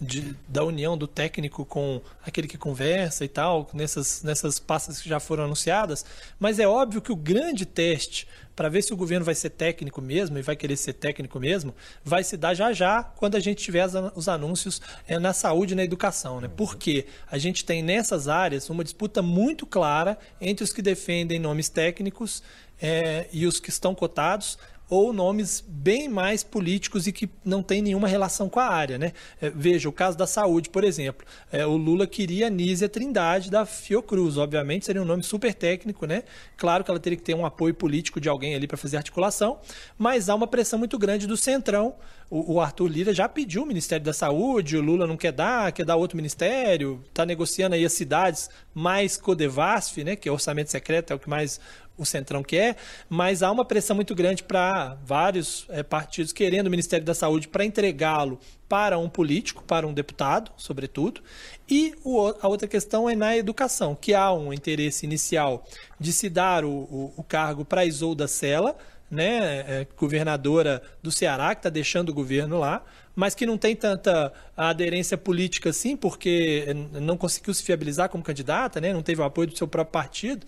de, da união do técnico com aquele que conversa e tal, nessas, nessas pastas que já foram anunciadas, mas é óbvio que o grande teste para ver se o governo vai ser técnico mesmo e vai querer ser técnico mesmo, vai se dar já já quando a gente tiver os anúncios é, na saúde e na educação. Né? Porque a gente tem nessas áreas uma disputa muito clara entre os que defendem nomes técnicos é, e os que estão cotados ou nomes bem mais políticos e que não tem nenhuma relação com a área. Né? É, veja, o caso da saúde, por exemplo. É, o Lula queria Nízia Trindade da Fiocruz. Obviamente seria um nome super técnico, né? Claro que ela teria que ter um apoio político de alguém ali para fazer articulação, mas há uma pressão muito grande do Centrão. O, o, Arthur Lira já pediu o Ministério da Saúde, o Lula não quer dar, quer dar outro ministério, está negociando aí as cidades mais Codevasf, né? Que é orçamento secreto, é o que mais o Centrão quer, mas há uma pressão muito grande para vários é, partidos querendo o Ministério da Saúde para entregá-lo para um político, para um deputado, sobretudo. E o, a outra questão é na educação, que há um interesse inicial de se dar o, o, o cargo para Isolda Sela, né, é, governadora do Ceará, que está deixando o governo lá, mas que não tem tanta aderência política assim, porque não conseguiu se fiabilizar como candidata, né? não teve o apoio do seu próprio partido,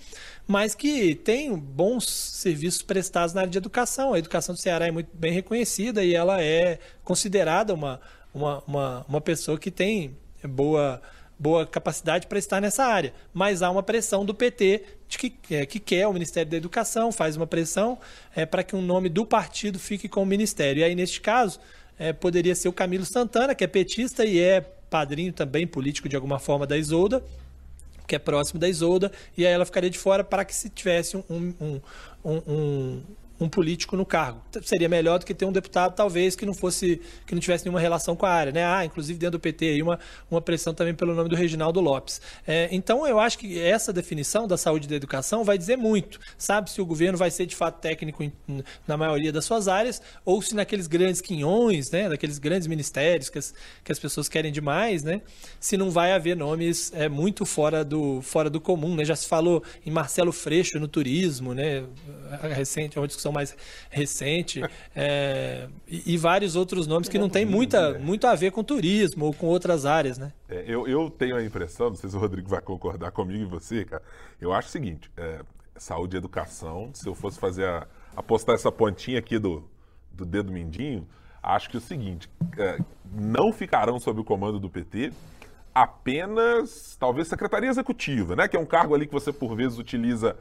mas que tem bons serviços prestados na área de educação. A educação do Ceará é muito bem reconhecida e ela é considerada uma, uma, uma, uma pessoa que tem boa boa capacidade para estar nessa área. Mas há uma pressão do PT de que, é, que quer o Ministério da Educação, faz uma pressão é, para que o nome do partido fique com o Ministério. E aí, neste caso, é, poderia ser o Camilo Santana, que é petista e é padrinho também político de alguma forma da Isolda, que é próximo da Isolda, e aí ela ficaria de fora para que se tivesse um, um, um, um um político no cargo. Seria melhor do que ter um deputado, talvez, que não fosse, que não tivesse nenhuma relação com a área, né? Ah, inclusive dentro do PT aí uma, uma pressão também pelo nome do Reginaldo Lopes. É, então eu acho que essa definição da saúde e da educação vai dizer muito. Sabe se o governo vai ser de fato técnico em, na maioria das suas áreas, ou se naqueles grandes quinhões, né? Daqueles grandes ministérios que as, que as pessoas querem demais, né? Se não vai haver nomes é, muito fora do, fora do comum, né? Já se falou em Marcelo Freixo no turismo, né? Recente, é uma discussão mais recente, (laughs) é, e, e, vários outros nomes que não têm muita, muito a ver com turismo ou com outras áreas, né? É, eu, eu tenho a impressão, não sei se o Rodrigo vai concordar comigo e você, cara, eu acho o seguinte, é, saúde e educação, se eu fosse fazer a, apostar essa pontinha aqui do, do dedo mindinho, acho que é o seguinte, é, não ficarão sob o comando do PT, apenas, talvez, secretaria executiva, né? Que é um cargo ali que você, por vezes, utiliza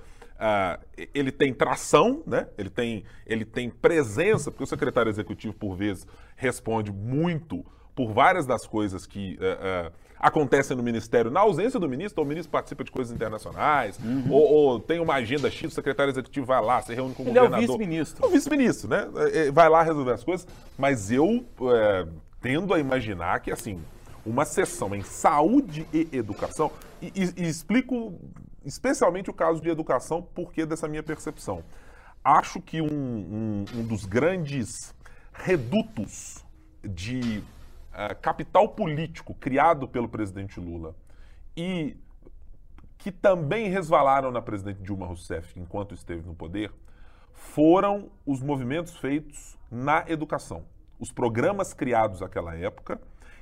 Ele tem tração, né? ele, tem, ele tem presença, porque o secretário executivo, por vezes, responde muito por várias das coisas que uh, uh, acontecem no ministério na ausência do ministro, ou o ministro participa de coisas internacionais, uhum. ou, ou, tem uma agenda X, o secretário executivo vai lá, se reúne com o ele governador. Ele é o vice-ministro. O vice-ministro, né? É, é, vai lá resolver as coisas, mas eu é, tendo a imaginar que, assim, uma sessão em saúde e educação, e, e, e explico especialmente o caso de educação, porque dessa minha percepção. Acho que um, um, um dos grandes redutos de uh, capital político criado pelo presidente Lula e que também resvalaram na presidente Dilma Rousseff enquanto esteve no poder foram os movimentos feitos na educação. Os programas criados naquela época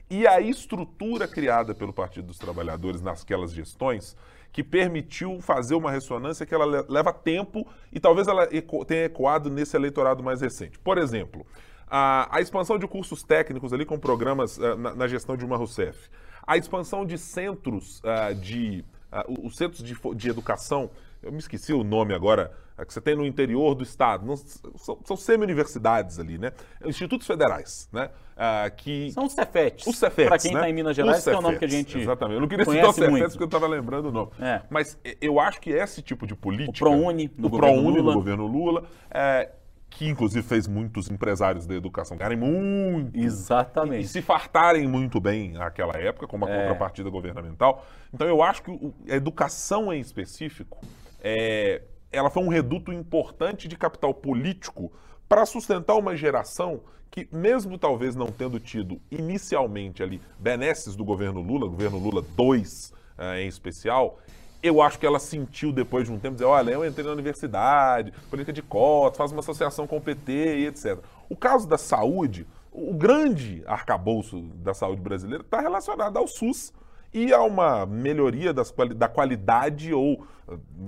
e a estrutura criada pelo Partido dos Trabalhadores naquelas gestões que permitiu fazer uma ressonância que ela leva tempo e talvez ela tenha ecoado nesse eleitorado mais recente. Por exemplo, a, a expansão de cursos técnicos ali com programas uh, na, na, gestão de uma Rousseff, a expansão de centros uh, de uh, os centros de, de educação, eu me esqueci o nome agora, que você tem no interior do estado, não, são, são semi-universidades ali, né? Institutos federais, né? Ah, que... São os Cefetes. Os Cefetes, Para quem está né? em Minas Gerais, que é o nome que a gente Exatamente. Eu não queria citar os Cefetes porque eu estava lembrando o nome. É. Mas eu acho que esse tipo de política... O ProUni no, o governo, ProUni Lula. no governo Lula. É, que inclusive fez muitos empresários da educação ganharem muito. Exatamente. E, e, se fartarem muito bem naquela época, como a é. contrapartida governamental. Então eu acho que a educação em específico é, ela foi um reduto importante de capital político para sustentar uma geração que, mesmo talvez não tendo tido inicialmente ali benesses do governo Lula, governo Lula 2 eh, em especial, eu acho que ela sentiu depois de um tempo dizer, olha, eu entrei na universidade, política de cotas, faz uma associação com o PT e etc. O caso da saúde, o grande arcabouço da saúde brasileira está relacionado ao SUS, e há uma melhoria das, da qualidade ou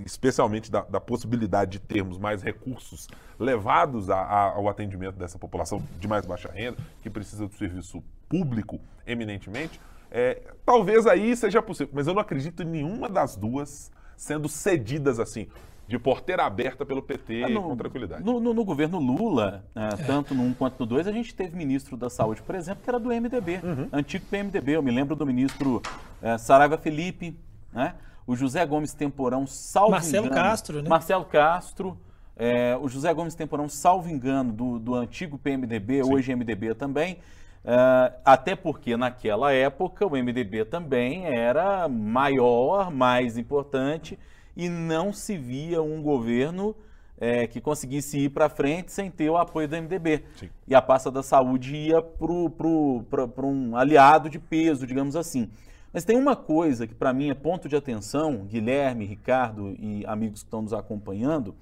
especialmente da, da, possibilidade de termos mais recursos levados a, a, ao atendimento dessa população de mais baixa renda, que precisa do serviço público eminentemente, é, talvez aí seja possível, mas eu não acredito em nenhuma das duas sendo cedidas assim de porteira aberta pelo PT é, no, com tranquilidade. No, no, no governo Lula, é, é. tanto no 1 quanto no 2, a gente teve ministro da Saúde, por exemplo, que era do MDB, uhum. antigo PMDB. Eu me lembro do ministro é, Saraiva Felipe, né? o José Gomes Temporão, salvo Marcelo engano, Castro, né? Marcelo Castro, é, o José Gomes Temporão, salvo engano, do, do antigo PMDB, Sim. hoje MDB também. Uh, até porque naquela época o MDB também era maior, mais importante e não se via um governo é, que conseguisse ir para frente sem ter o apoio do MDB. Sim. E a pasta da saúde ia para um aliado de peso, digamos assim. Mas tem uma coisa que para mim é ponto de atenção, Guilherme, Ricardo e amigos que estão nos acompanhando,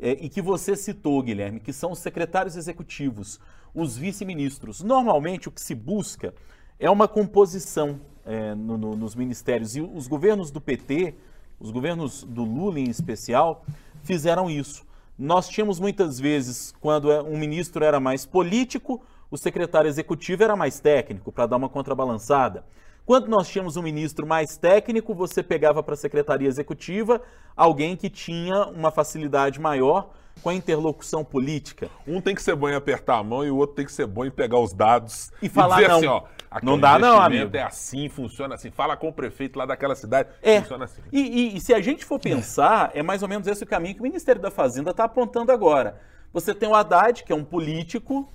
é, e que você citou, Guilherme, que são os secretários executivos, os vice-ministros. Normalmente o que se busca é uma composição é, no, no, nos ministérios. E os governos do PT, os governos do Lula em especial, fizeram isso. Nós tínhamos muitas vezes, quando é, um ministro era mais político, o secretário executivo era mais técnico, para dar uma contrabalançada. Quando nós tínhamos um ministro mais técnico, você pegava para a secretaria executiva alguém que tinha uma facilidade maior com a interlocução política. Um tem que ser bom em apertar a mão e o outro tem que ser bom em pegar os dados e, e falar dizer não. assim, ó, não dá não, amigo. É assim, funciona assim. Fala com o prefeito lá daquela cidade, é. funciona assim. E, e, e se a gente for pensar, é. é mais ou menos esse o caminho que o Ministério da Fazenda está apontando agora. Você tem o Haddad, que é um político,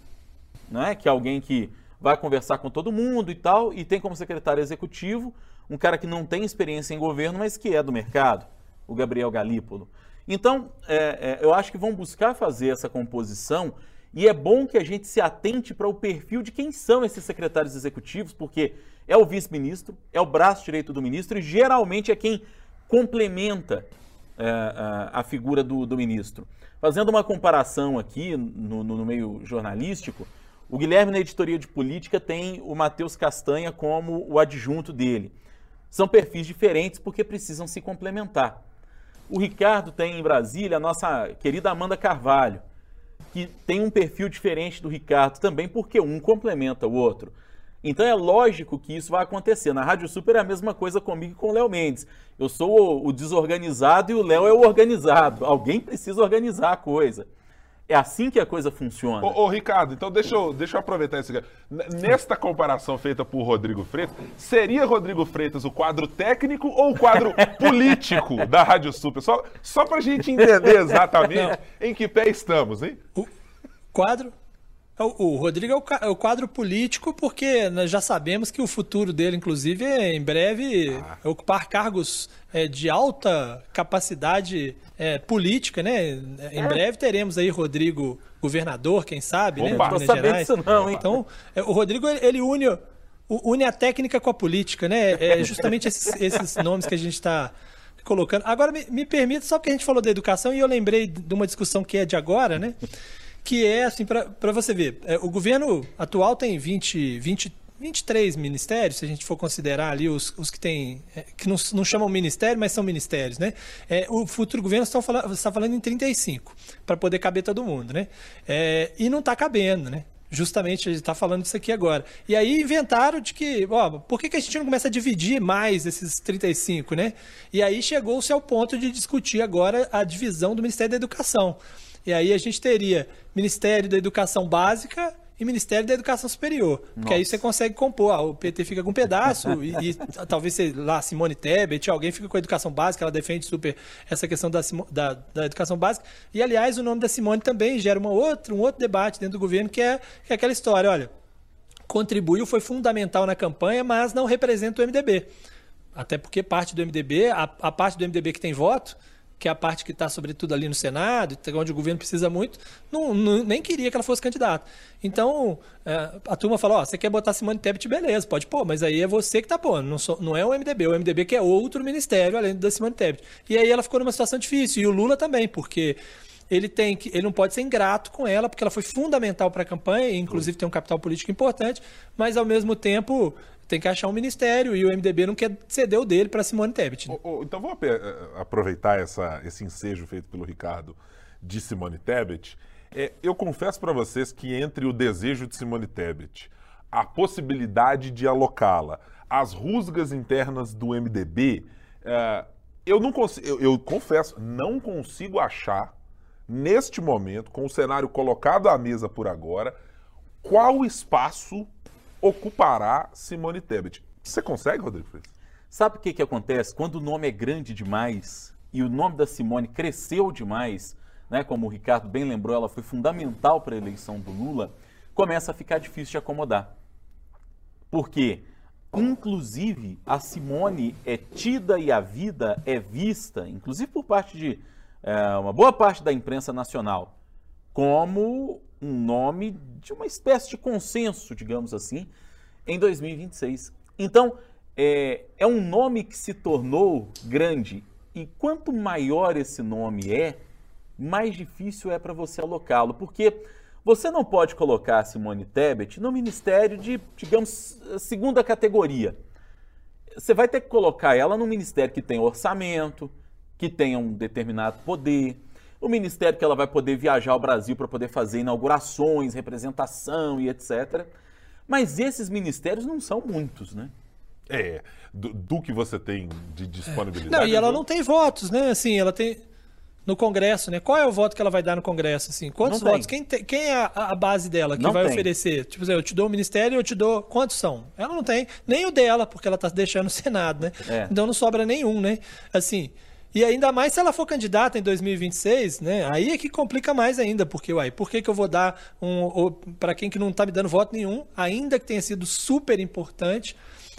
né, que é alguém que vai conversar com todo mundo e tal, e tem como secretário executivo um cara que não tem experiência em governo, mas que é do mercado, o Gabriel Galípolo. Então, é, é, eu acho que vão buscar fazer essa composição e é bom que a gente se atente para o perfil de quem são esses secretários executivos, porque é o vice-ministro, é o braço direito do ministro e geralmente é quem complementa é, a, a, figura do, do, ministro. Fazendo uma comparação aqui no, no, no meio jornalístico, o Guilherme, na editoria de política, tem o Matheus Castanha como o adjunto dele. São perfis diferentes porque precisam se complementar. O Ricardo tem em Brasília a nossa querida Amanda Carvalho que tem um perfil diferente do Ricardo também, porque um complementa o outro. Então é lógico que isso vai acontecer. Na Rádio Super é a mesma coisa comigo e com o Léo Mendes. Eu sou o desorganizado e o Léo é o organizado. Alguém precisa organizar a coisa. É assim que a coisa funciona. Ô, ô, Ricardo, então deixa eu, deixa eu aproveitar isso aqui. Nesta comparação feita por Rodrigo Freitas, seria Rodrigo Freitas o quadro técnico ou o quadro (laughs) político da Rádio Super? Só, só para a gente entender exatamente em que pé estamos, hein? O quadro o, Rodrigo é, é o, quadro político, porque nós já sabemos que o futuro dele, inclusive, é em breve ah. ocupar cargos é, de alta capacidade é, política, né? Em é. breve teremos aí Rodrigo governador, quem sabe, né? Opa, né? Minas Gerais. Isso não, hein? Então, é, o Rodrigo ele une, une a técnica com a política, né? É justamente esses, (laughs) esses nomes que a gente está colocando. Agora me, me permita, só que a gente falou da educação e eu lembrei de uma discussão que é de agora, né? Que é assim, para você ver, é, o governo atual tem 20, 20, 23 ministérios, se a gente for considerar ali os, os que tem, é, que não, não chamam ministério, mas são ministérios, né? É, o futuro governo está falando, está falando em 35, para poder caber todo mundo, né? É, e não está cabendo, né? Justamente a gente está falando disso aqui agora. E aí inventaram de que, ó, por que, que a gente não começa a dividir mais esses 35, né? E aí chegou-se ao ponto de discutir agora a divisão do Ministério da Educação. E aí a gente teria Ministério da Educação Básica e Ministério da Educação Superior. Nossa. Porque aí você consegue compor. Ah, o PT fica com um pedaço e, e, (laughs) talvez, sei lá, Simone Tebet, alguém fica com a educação básica, ela defende super essa questão da, da, da, educação básica. E, aliás, o nome da Simone também gera uma outra, um outro debate dentro do governo, que é, que é aquela história, olha, contribuiu, foi fundamental na campanha, mas não representa o MDB. Até porque parte do MDB, a, a parte do MDB que tem voto, que é a parte que está, sobretudo, ali no Senado, onde o governo precisa muito, não, não, nem queria que ela fosse candidata. Então, é, a turma falou: Ó, você quer botar Simone Tebet, beleza, pode pôr, mas aí é você que está pondo, não, sou, não é o MDB. O MDB que é outro ministério, além da Simone Tebet. E aí ela ficou numa situação difícil, e o Lula também, porque ele tem que ele não pode ser ingrato com ela porque ela foi fundamental para a campanha inclusive tem um capital político importante mas ao mesmo tempo tem que achar um ministério e o MDB não quer ceder o dele para Simone Tebet. Né? Oh, oh, então vamos eh, aproveitar essa, esse ensejo feito pelo Ricardo de Simone Tebet. É, eu confesso para vocês que entre o desejo de Simone Tebet, a possibilidade de alocá-la, as rusgas internas do MDB, é, eu não consigo, eu, eu confesso, não consigo achar neste momento, com o cenário colocado à mesa por agora, qual espaço ocupará Simone Tebet. Você consegue, Rodrigo Freitas? Sabe o que, que acontece? Quando o nome é grande demais e o nome da Simone cresceu demais, né, como o Ricardo bem lembrou, ela foi fundamental para a eleição do Lula, começa a ficar difícil de acomodar. Por quê? Inclusive, a Simone é tida e a vida é vista, inclusive por parte de é, uma boa parte da imprensa nacional, como um nome de uma espécie de consenso, digamos assim, em 2026. Então, é, é um nome que se tornou grande e quanto maior esse nome é, mais difícil é para você alocá-lo, porque você não pode colocar Simone Tebet no ministério de, digamos, segunda categoria. Você vai ter que colocar ela no ministério que tem orçamento, que tenha um determinado poder, o ministério que ela vai poder viajar ao Brasil para poder fazer inaugurações, representação e etc. Mas esses ministérios não são muitos, né? É, do, do que você tem de disponibilidade. Não, e ela não tem votos, né? Assim, ela tem no Congresso, né? Qual é o voto que ela vai dar no Congresso? Assim, quantos não votos? Quem, te, quem é a, a, base dela que não vai tem. oferecer? Tipo assim, eu te dou o ministério, eu te dou. Quantos são? Ela não tem. Nem o dela, porque ela está deixando o Senado, né? É. Então não sobra nenhum, né? Assim. E ainda mais se ela for candidata em 2026, né? Aí é que complica mais ainda, porque, uai, por que, que eu vou dar um. para quem que não está me dando voto nenhum, ainda que tenha sido super importante.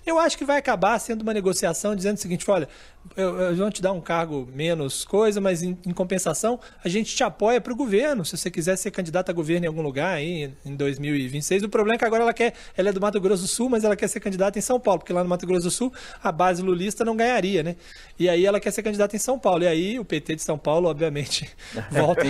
Eu acho que vai acabar sendo uma negociação dizendo o seguinte: olha, eu, eu vou te dar um cargo menos coisa, mas em, em compensação, a gente te apoia para o governo. Se você quiser ser candidato a governo em algum lugar aí em 2026. O problema é que agora ela quer, ela é do Mato Grosso do Sul, mas ela quer ser candidata em São Paulo, porque lá no Mato Grosso do Sul a base lulista não ganharia, né? E aí ela quer ser candidata em São Paulo. E aí o PT de São Paulo, obviamente, (laughs) volta,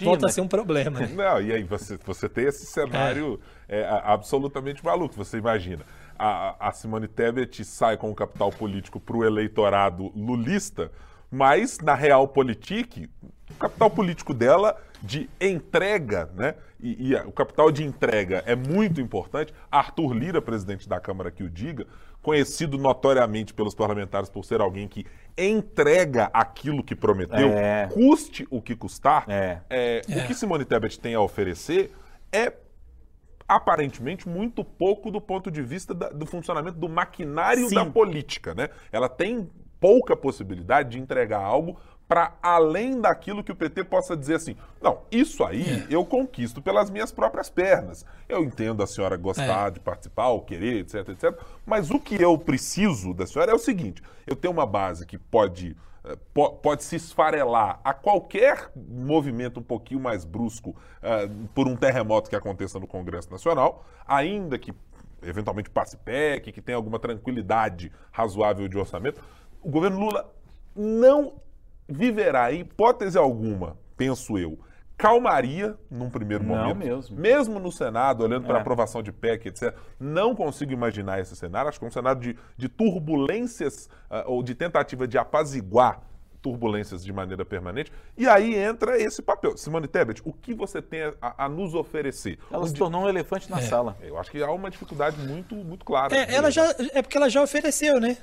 volta a ser um problema. Né? Não, e aí você, você tem esse cenário é. É, absolutamente maluco, você imagina a, a Simone Tebet sai com o capital político para o eleitorado lulista, mas na Realpolitik, o capital político dela de entrega, né? E, e, o capital de entrega é muito importante. Arthur Lira, presidente da Câmara, que o diga, conhecido notoriamente pelos parlamentares por ser alguém que entrega aquilo que prometeu, é. custe o que custar. É. É, o que Simone Tebet tem a oferecer é aparentemente muito pouco do ponto de vista da, do funcionamento do maquinário Sim. da política, né? Ela tem pouca possibilidade de entregar algo para além daquilo que o PT possa dizer assim, não, isso aí é. eu conquisto pelas minhas próprias pernas. Eu entendo a senhora gostar é. de participar, ou querer, etc, etc, mas o que eu preciso da senhora é o seguinte, eu tenho uma base que pode pode se esfarelar a qualquer movimento um pouquinho mais brusco uh, por um terremoto que aconteça no Congresso Nacional, ainda que eventualmente passe PEC, que tenha alguma tranquilidade razoável de orçamento, o governo Lula não viverá, em hipótese alguma, penso eu, calmaria num primeiro não momento. Mesmo. mesmo no Senado, olhando para a é. aprovação de PEC, etc. Não consigo imaginar esse cenário. Acho que é um cenário de, de turbulências uh, ou de tentativa de apaziguar turbulências de maneira permanente. E aí entra esse papel. Simone Tebet, o que você tem a, a nos oferecer? Ela se tornou um elefante na é. sala. Eu acho que há uma dificuldade muito, muito clara. É, ela já, é porque ela já ofereceu, né?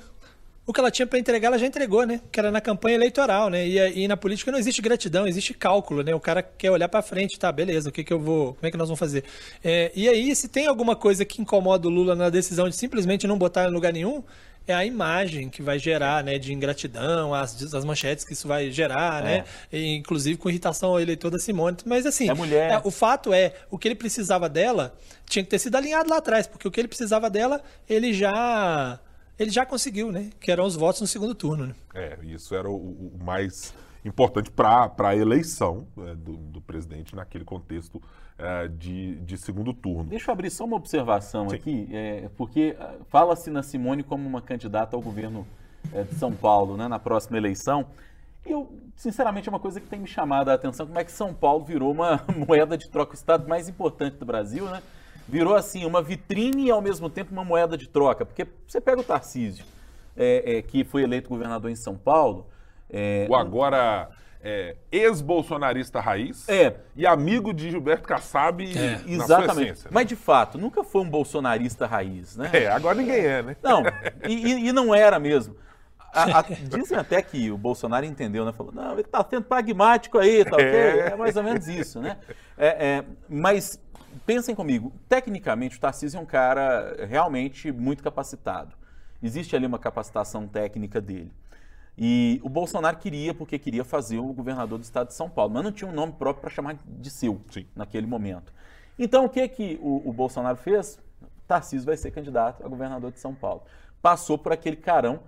O que ela tinha para entregar, ela já entregou, né? Que era na campanha eleitoral, né? E, e, na política não existe gratidão, existe cálculo, né? O cara quer olhar para frente, tá? Beleza, o que que eu vou, como é que nós vamos fazer? É, e aí, se tem alguma coisa que incomoda o Lula na decisão de simplesmente não botar em lugar nenhum, é a imagem que vai gerar, né, de ingratidão, as, as manchetes que isso vai gerar, né? é. né, e, inclusive com irritação ao eleitor da Simone. Mas assim, é mulher. É, o fato é, o que ele precisava dela tinha que ter sido alinhado lá atrás, porque o que ele precisava dela, ele já ele já conseguiu, né? Que eram os votos no segundo turno. Né? É, isso era o, o mais importante para a eleição né, do, do, presidente naquele contexto é, de, de, segundo turno. Deixa eu abrir só uma observação Sim. aqui, é, porque ah, fala-se na Simone como uma candidata ao governo é, de São Paulo né, na próxima eleição. E eu, sinceramente, é uma coisa que tem me chamado a atenção, como é que São Paulo virou uma (laughs) moeda de troca, o estado mais importante do Brasil, né? Virou assim uma vitrine e ao mesmo tempo uma moeda de troca. Porque você pega o Tarcísio, é, é, que foi eleito governador em São Paulo. É, o agora é, ex-bolsonarista raiz é. e amigo de Gilberto Kassab é. Exatamente. Essência, né? Mas de fato, nunca foi um bolsonarista raiz, né? É, agora ninguém é, né? Não, e, e não era mesmo. A, a, (laughs) dizem até que o Bolsonaro entendeu, né? Falou, não, ele está sendo pragmático aí, tá ok? É, é mais ou menos isso, né? É, é, mas pensem comigo, tecnicamente o Tarcísio é um cara realmente muito capacitado. Existe ali uma capacitação técnica dele. E o Bolsonaro queria, porque queria fazer o governador do estado de São Paulo, mas não tinha um nome próprio para chamar de seu Sim. naquele momento. Então o que, que o, o Bolsonaro fez? Tarcísio vai ser candidato a governador de São Paulo. Passou por aquele carão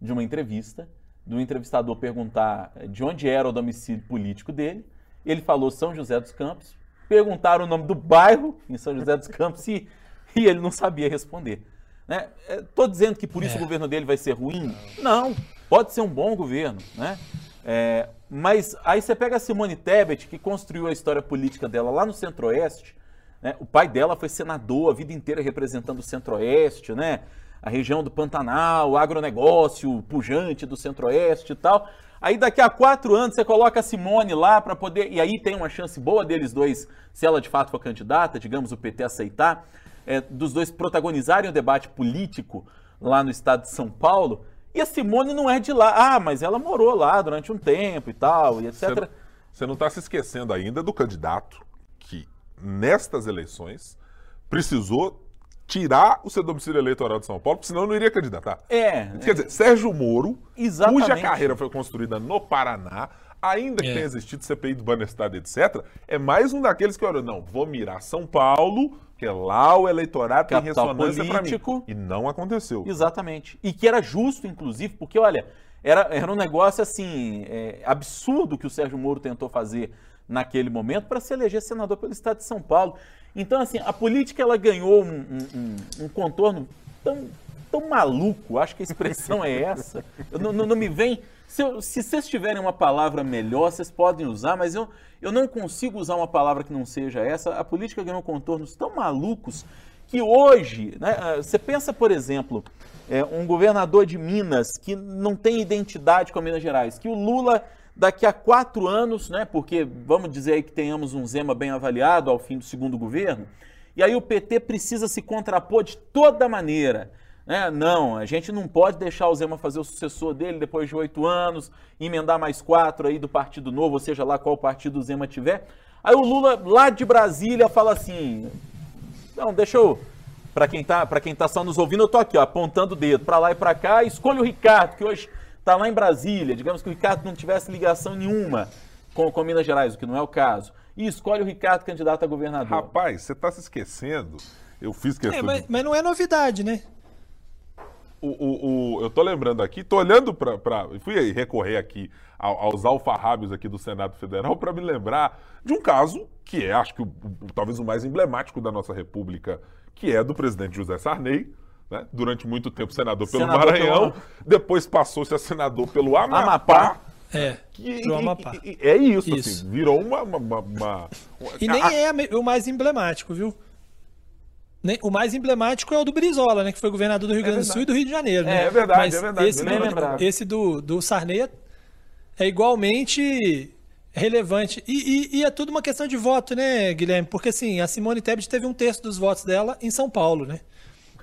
de uma entrevista, do entrevistador perguntar de onde era o domicílio político dele. Ele falou São José dos Campos, perguntaram o nome do bairro em São José dos Campos e, e ele não sabia responder. Estou né? dizendo que por isso é. o governo dele vai ser ruim? Não, pode ser um bom governo. Né? É, mas aí você pega a Simone Tebet, que construiu a história política dela lá no Centro-Oeste. Né? O pai dela foi senador a vida inteira representando o Centro-Oeste, né? A região do Pantanal, o agronegócio pujante do Centro-Oeste e tal. Aí daqui a quatro anos você coloca a Simone lá para poder. E aí tem uma chance boa deles dois, se ela de fato for candidata, digamos, o PT aceitar, é, dos dois protagonizarem o debate político lá no estado de São Paulo. E a Simone não é de lá. Ah, mas ela morou lá durante um tempo e tal, e etc. Você não está se esquecendo ainda do candidato que, nestas eleições, precisou tirar o seu domicílio eleitoral de São Paulo, porque senão não iria candidatar. É. Quer dizer, Sérgio Moro, Exatamente. cuja carreira foi construída no Paraná, ainda que é. tenha existido CPI do Banestado, etc., é mais um daqueles que olha, não, vou mirar São Paulo, que é lá o eleitorado tem ressonância para mim. E não aconteceu. Exatamente. E que era justo, inclusive, porque, olha, era, era um negócio assim, é, absurdo que o Sérgio Moro tentou fazer naquele momento para se eleger senador pelo estado de São Paulo. Então, assim, a política ela ganhou um, um, um contorno tão, tão maluco, acho que a expressão é essa. Não, não, não, me vem. Se, eu, se, vocês tiverem uma palavra melhor, vocês podem usar, mas eu, eu não consigo usar uma palavra que não seja essa. A política ganhou contornos tão malucos que hoje, né, ah, você pensa, por exemplo, é, um governador de Minas que não tem identidade com a Minas Gerais, que o Lula daqui a quatro anos, né, porque vamos dizer que tenhamos um Zema bem avaliado ao fim do segundo governo, e aí o PT precisa se contrapor de toda maneira. Né? Não, a gente não pode deixar o Zema fazer o sucessor dele depois de oito anos, emendar mais quatro aí do Partido Novo, ou seja lá qual partido o Zema tiver. Aí o Lula, lá de Brasília, fala assim: não, deixa eu. Para quem, tá, quem tá só nos ouvindo, eu tô aqui, ó, apontando o dedo para lá e para cá. Escolha o Ricardo, que hoje está lá em Brasília, digamos que o Ricardo não tivesse ligação nenhuma com, com Minas Gerais, o que não é o caso, e escolhe o Ricardo candidato a governador. Rapaz, você está se esquecendo. Eu fiz questão. É, mas, de... mas não é novidade, né? O, o, o, eu tô lembrando aqui, tô olhando para. Fui recorrer aqui aos alfarrábios aqui do Senado Federal para me lembrar de um caso que é, acho que, o, talvez o mais emblemático da nossa República, que é do presidente José Sarney, né? durante muito tempo senador pelo senador Maranhão, pelo... depois passou-se a senador pelo Amapá. Amapá. É, que, e, Amapá. E, é isso, assim, isso. Assim, virou uma, uma, uma, uma... E nem a... é o mais emblemático, viu? O mais emblemático é o do Brizola, né? Que foi governador do Rio é Grande do Sul e do Rio de Janeiro. Né? É, verdade, Mas é verdade. Esse, do, esse do, do Sarney é, é igualmente relevante. E, e, e, é tudo uma questão de voto, né, Guilherme? Porque assim, a Simone Tebet teve um terço dos votos dela em São Paulo, né?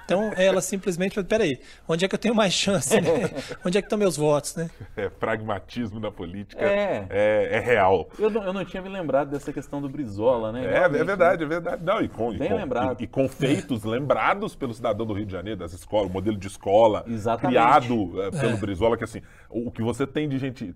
Então ela simplesmente falou, peraí, onde é que eu tenho mais chance, né? (laughs) Onde é que estão meus votos, né? É, pragmatismo na política é, é, é real. Eu não, eu não tinha me lembrado dessa questão do Brizola, né? É, é verdade, é verdade. Não, e com, Bem e com, lembrado. E, e com feitos lembrados pelo cidadão do Rio de Janeiro, das escolas, o modelo de escola Exatamente. criado é, pelo é. Brizola, que assim, o que você tem de gente...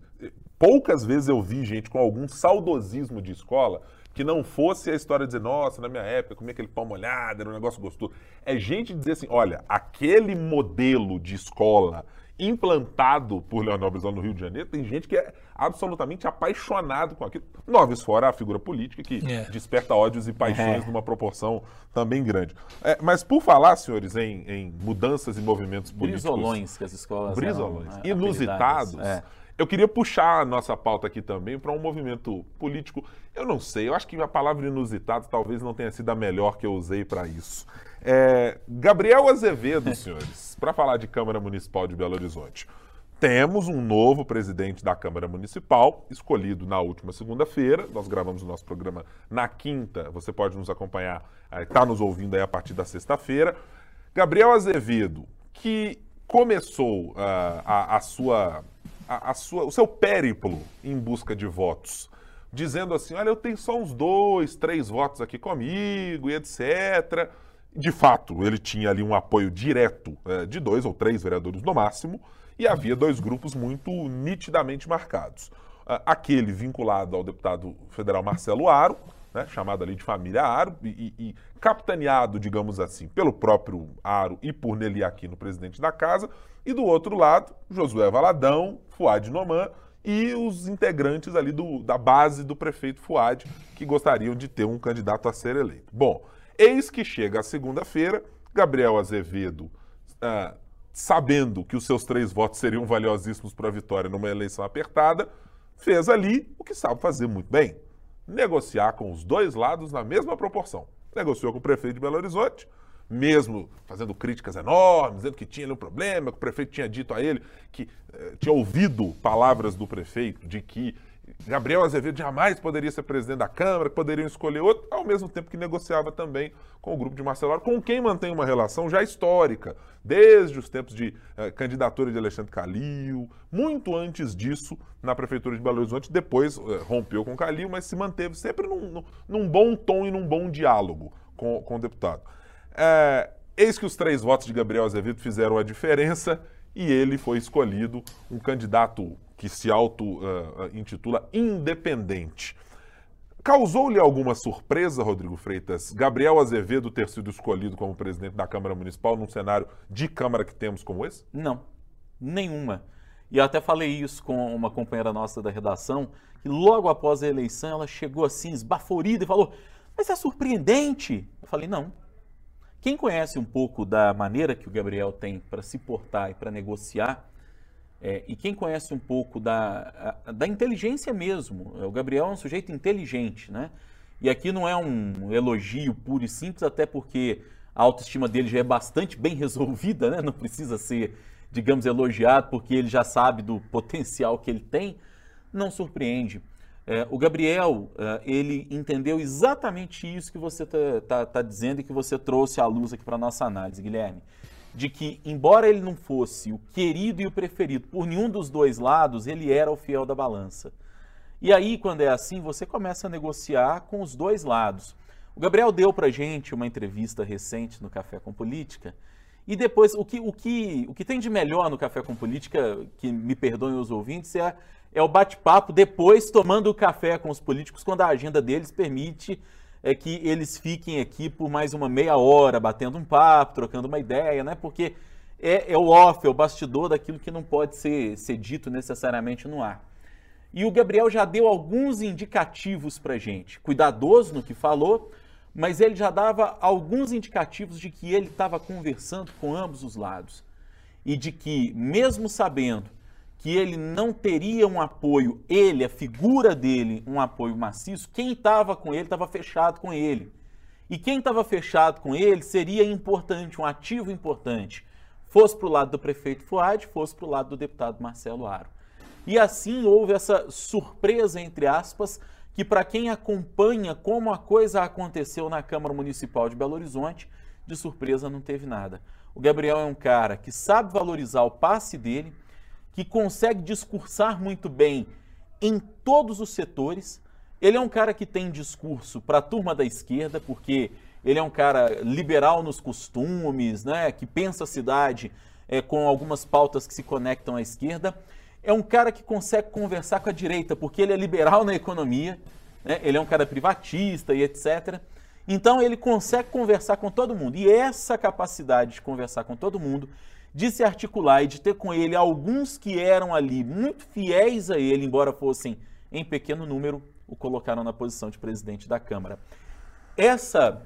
Poucas vezes eu vi gente com algum saudosismo de escola que não fosse a história de dizer, nossa, na minha época, comia aquele pão molhado, era um negócio gostoso. É gente dizer assim, olha, aquele modelo de escola implantado por Leonel Brizola no Rio de Janeiro, tem gente que é absolutamente apaixonado com aquilo. Noves fora a figura política que é. desperta ódios e paixões é. numa proporção também grande. É, mas por falar, senhores, em, em, mudanças e movimentos políticos... Brisolões que as escolas Brisolões. Eram, inusitados. Eu queria puxar a nossa pauta aqui também para um movimento político. Eu não sei, eu acho que a palavra inusitado talvez não tenha sido a melhor que eu usei para isso. É, Gabriel Azevedo, (laughs) senhores, para falar de Câmara Municipal de Belo Horizonte. Temos um novo presidente da Câmara Municipal, escolhido na última segunda-feira. Nós gravamos o nosso programa na quinta. Você pode nos acompanhar, está nos ouvindo aí a partir da sexta-feira. Gabriel Azevedo, que começou uh, a, a sua a, a sua, o seu périplo em busca de votos, dizendo assim: olha, eu tenho só uns dois, três votos aqui comigo e etc. De fato, ele tinha ali um apoio direto é, de dois ou três vereadores no máximo, e havia dois grupos muito nitidamente marcados. Aquele vinculado ao deputado federal Marcelo Aro, né, chamado ali de família Aro, e, e, capitaneado, digamos assim, pelo próprio Aro e por Nelly Aquino, presidente da casa, e do outro lado, Josué Valadão, Fuad Noman e os integrantes ali do, da base do prefeito Fuad, que gostariam de ter um candidato a ser eleito. Bom, eis que chega a segunda-feira, Gabriel Azevedo, ah, sabendo que os seus três votos seriam valiosíssimos para a vitória numa eleição apertada, fez ali o que sabe fazer muito bem: negociar com os dois lados na mesma proporção. Negociou com o prefeito de Belo Horizonte, mesmo fazendo críticas enormes, dizendo que tinha ali um problema, que o prefeito tinha dito a ele que eh, tinha ouvido palavras do prefeito de que Gabriel Azevedo jamais poderia ser presidente da Câmara, poderiam escolher outro, ao mesmo tempo que negociava também com o grupo de Marcelo com quem mantém uma relação já histórica, desde os tempos de eh, candidatura de Alexandre Calil, muito antes disso, na Prefeitura de Belo Horizonte, depois eh, rompeu com Calil, mas se manteve sempre num, num, num, bom tom e num bom diálogo com, com o deputado. É, Eis que os três votos de Gabriel Azevedo fizeram a diferença e ele foi escolhido um candidato que se auto-intitula uh, uh, independente. Causou-lhe alguma surpresa, Rodrigo Freitas, Gabriel Azevedo ter sido escolhido como presidente da Câmara Municipal num cenário de Câmara que temos como esse? Não, nenhuma. E eu até falei isso com uma companheira nossa da redação, que logo após a eleição ela chegou assim, esbaforida e falou: Mas é surpreendente. Eu falei: Não. Quem conhece um pouco da maneira que o Gabriel tem para se portar e para negociar, é, e quem conhece um pouco da, da inteligência mesmo, o Gabriel é um sujeito inteligente, né? E aqui não é um elogio puro e simples, até porque a autoestima dele já é bastante bem (laughs) resolvida, né? Não precisa ser digamos, elogiado, porque ele já sabe do potencial que ele tem, não surpreende. É, o Gabriel, é, ele entendeu exatamente isso que você está tá, tá dizendo e que você trouxe à luz aqui para nossa análise, Guilherme. De que, embora ele não fosse o querido e o preferido por nenhum dos dois lados, ele era o fiel da balança. E aí, quando é assim, você começa a negociar com os dois lados. O Gabriel deu para gente uma entrevista recente no Café com Política, e depois, o que, o, que, o que tem de melhor no Café com Política, que me perdoem os ouvintes, é, é o bate-papo depois tomando o café com os políticos, quando a agenda deles permite é, que eles fiquem aqui por mais uma meia hora, batendo um papo, trocando uma ideia, né? Porque é, é o off, é o bastidor daquilo que não pode ser, ser dito necessariamente no ar. E o Gabriel já deu alguns indicativos para gente, cuidadoso no que falou, mas ele já dava alguns indicativos de que ele estava conversando com ambos os lados e de que, mesmo sabendo que ele não teria um apoio, ele, a figura dele, um apoio maciço, quem estava com ele estava fechado com ele. E quem estava fechado com ele seria importante, um ativo importante, fosse para o lado do prefeito Fuad, fosse para o lado do deputado Marcelo Aro. E assim houve essa surpresa, entre aspas, que para quem acompanha como a coisa aconteceu na Câmara Municipal de Belo Horizonte, de surpresa não teve nada. O Gabriel é um cara que sabe valorizar o passe dele, que consegue discursar muito bem em todos os setores. Ele é um cara que tem discurso para a turma da esquerda, porque ele é um cara liberal nos costumes, né, que pensa a cidade é, com algumas pautas que se conectam à esquerda é um cara que consegue conversar com a direita, porque ele é liberal na economia, né? ele é um cara privatista e etc. Então ele consegue conversar com todo mundo. E essa capacidade de conversar com todo mundo, de se articular e de ter com ele alguns que eram ali muito fiéis a ele, embora fossem em pequeno número, o colocaram na posição de presidente da Câmara. Essa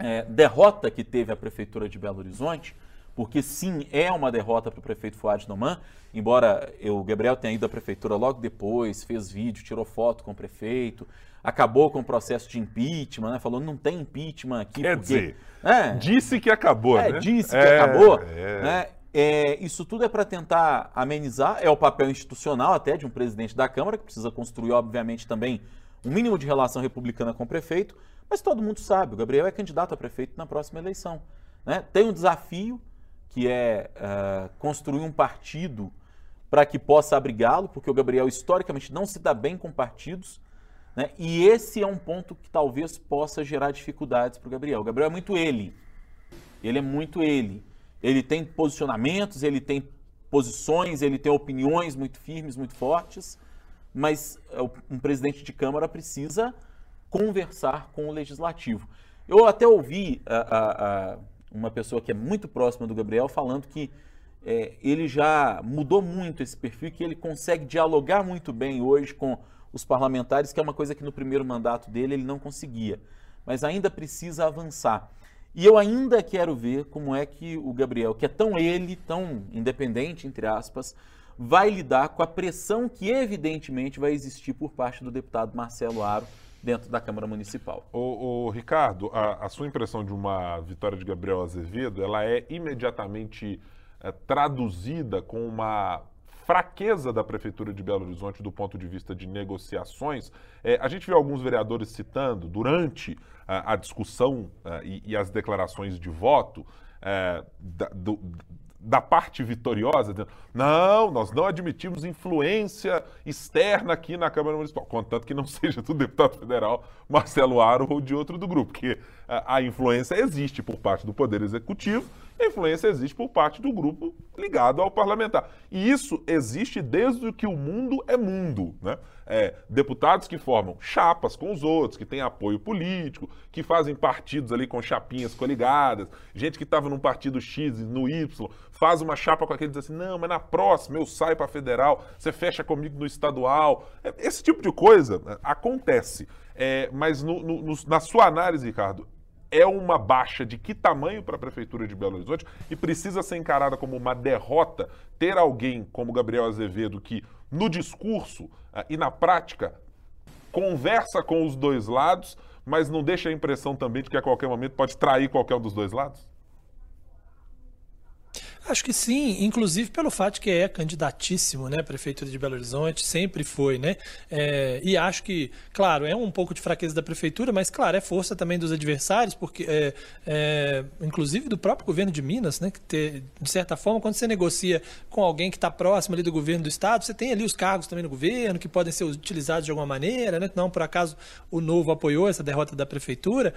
é, derrota que teve a Prefeitura de Belo Horizonte porque sim, é uma derrota para o prefeito Fuad Noman, embora eu, o Gabriel tenha ido à prefeitura logo depois, fez vídeo, tirou foto com o prefeito, acabou com o processo de impeachment, né? falou não tem impeachment aqui. Quer porque... dizer, é, disse que acabou, é, né? Disse que é, acabou, é. né? É, isso tudo é para tentar amenizar, é o papel institucional até de um presidente da Câmara, que precisa construir, obviamente, também um mínimo de relação republicana com o prefeito, mas todo mundo sabe, o Gabriel é candidato a prefeito na próxima eleição. Né? Tem um desafio, que é uh, construir um partido para que possa abrigá-lo, porque o Gabriel historicamente não se dá bem com partidos, né? e esse é um ponto que talvez possa gerar dificuldades para o Gabriel. O Gabriel é muito ele, ele é muito ele. Ele tem posicionamentos, ele tem posições, ele tem opiniões muito firmes, muito fortes, mas é, um presidente de Câmara precisa conversar com o legislativo. Eu até ouvi a, a, a uma pessoa que é muito próxima do Gabriel, falando que é, ele já mudou muito esse perfil, que ele consegue dialogar muito bem hoje com os parlamentares, que é uma coisa que no primeiro mandato dele ele não conseguia. Mas ainda precisa avançar. E eu ainda quero ver como é que o Gabriel, que é tão ele, tão independente, entre aspas, vai lidar com a pressão que evidentemente vai existir por parte do deputado Marcelo Aro dentro da Câmara Municipal. O, o Ricardo, a, a, sua impressão de uma vitória de Gabriel Azevedo, ela é imediatamente é, traduzida com uma fraqueza da Prefeitura de Belo Horizonte do ponto de vista de negociações. É, a gente viu alguns vereadores citando, durante a, a discussão é, e, e, as declarações de voto, é, da, do, da parte vitoriosa, dizendo, não, nós não admitimos influência externa aqui na Câmara Municipal, contanto que não (laughs) seja do deputado federal Marcelo Aro ou de outro do grupo, porque a influência existe por parte do Poder Executivo, a influência existe por parte do grupo ligado ao parlamentar. E isso existe desde que o mundo é mundo, né? É, deputados que formam chapas com os outros, que têm apoio político, que fazem partidos ali com chapinhas coligadas, gente que estava num partido X no Y, faz uma chapa com aquele e diz assim: não, mas na próxima eu saio para federal, você fecha comigo no estadual. É, esse tipo de coisa né, acontece. É, mas no, no, na sua análise, Ricardo, é uma baixa de que tamanho para a Prefeitura de Belo Horizonte e precisa ser encarada como uma derrota ter alguém como Gabriel Azevedo que, no discurso uh, e na prática, conversa com os dois lados, mas não deixa a impressão também de que a qualquer momento pode trair qualquer um dos dois lados? Acho que sim, inclusive pelo fato que é candidatíssimo, né, prefeitura de Belo Horizonte, sempre foi, né, é, e acho que, claro, é um pouco de fraqueza da prefeitura, mas claro, é força também dos adversários, porque, é, é, inclusive do próprio governo de Minas, né, que ter, de certa forma, quando você negocia com alguém que está próximo ali do governo do estado, você tem ali os cargos também no governo, que podem ser utilizados de alguma maneira, né, não por acaso o Novo apoiou essa derrota da prefeitura.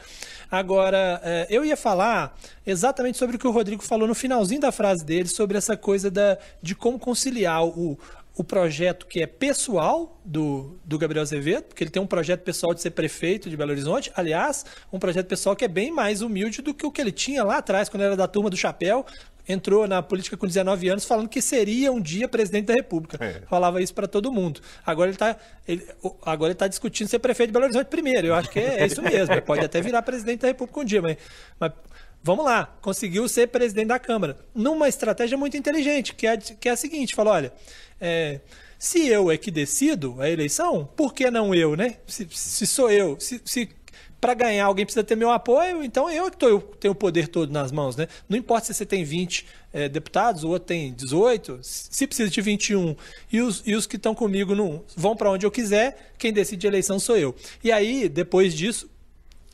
Agora, é, eu ia falar exatamente sobre o que o Rodrigo falou no finalzinho da frase dele sobre essa coisa da, de como conciliar o, o projeto que é pessoal do, do Gabriel Azevedo, porque ele tem um projeto pessoal de ser prefeito de Belo Horizonte, aliás, um projeto pessoal que é bem mais humilde do que o que ele tinha lá atrás, quando era da turma do chapéu, entrou na política com 19 anos falando que seria um dia presidente da República. É. Falava isso para todo mundo. Agora ele está agora ele tá discutindo ser prefeito de Belo Horizonte primeiro. Eu acho que é, é isso mesmo. Ele pode até virar presidente da República um dia, mas, mas Vamos lá, conseguiu ser presidente da Câmara. Numa estratégia muito inteligente, que é, que é a seguinte: falou, olha, é, se eu é que decido a eleição, por que não eu, né? Se, se sou eu, se, se para ganhar alguém precisa ter meu apoio, então eu que tô, tenho o poder todo nas mãos, né? Não importa se você tem 20 é, deputados, o outro tem 18, se precisa de 21 e os, e os que estão comigo não vão para onde eu quiser, quem decide a eleição sou eu. E aí, depois disso,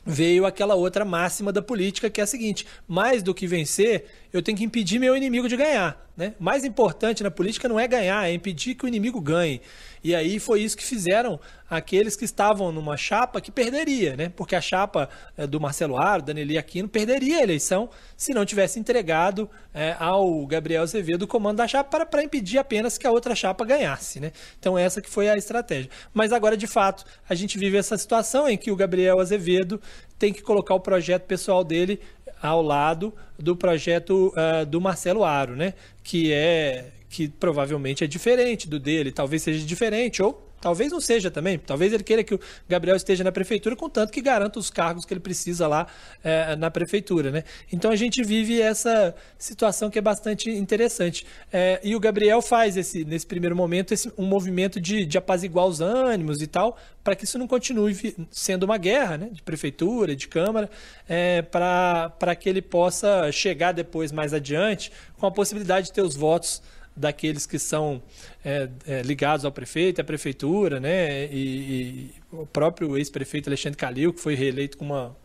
veio aquela outra máxima da política que é a seguinte: mais do que vencer, eu tenho que impedir meu inimigo de ganhar. Né? Mais importante na política não é ganhar, é impedir que o inimigo ganhe. E aí foi isso que fizeram aqueles que estavam numa chapa que perderia, né? Porque a chapa é, do Marcelo Aro, Daneli Aquino, perderia a eleição se não tivesse entregado é, ao Gabriel Azevedo o comando da chapa para, impedir apenas que a outra chapa ganhasse, né? Então essa que foi a estratégia. Mas agora, de fato, a gente vive essa situação em que o Gabriel Azevedo tem que colocar o projeto pessoal dele ao lado do projeto uh, do Marcelo Aro, né? Que é que provavelmente é diferente do dele, talvez seja diferente ou Talvez não seja também. Talvez ele queira que o Gabriel esteja na prefeitura, contanto que garanta os cargos que ele precisa lá é, na prefeitura. Né? Então a gente vive essa situação que é bastante interessante. É, e o Gabriel faz esse, nesse primeiro momento esse, um movimento de, de apaziguar os ânimos e tal, para que isso não continue sendo uma guerra né? de prefeitura, de Câmara, é, para que ele possa chegar depois, mais adiante, com a possibilidade de ter os votos daqueles que são é, é, ligados ao prefeito, à prefeitura, né? E, e o próprio ex-prefeito Alexandre Calil, que foi reeleito com uma,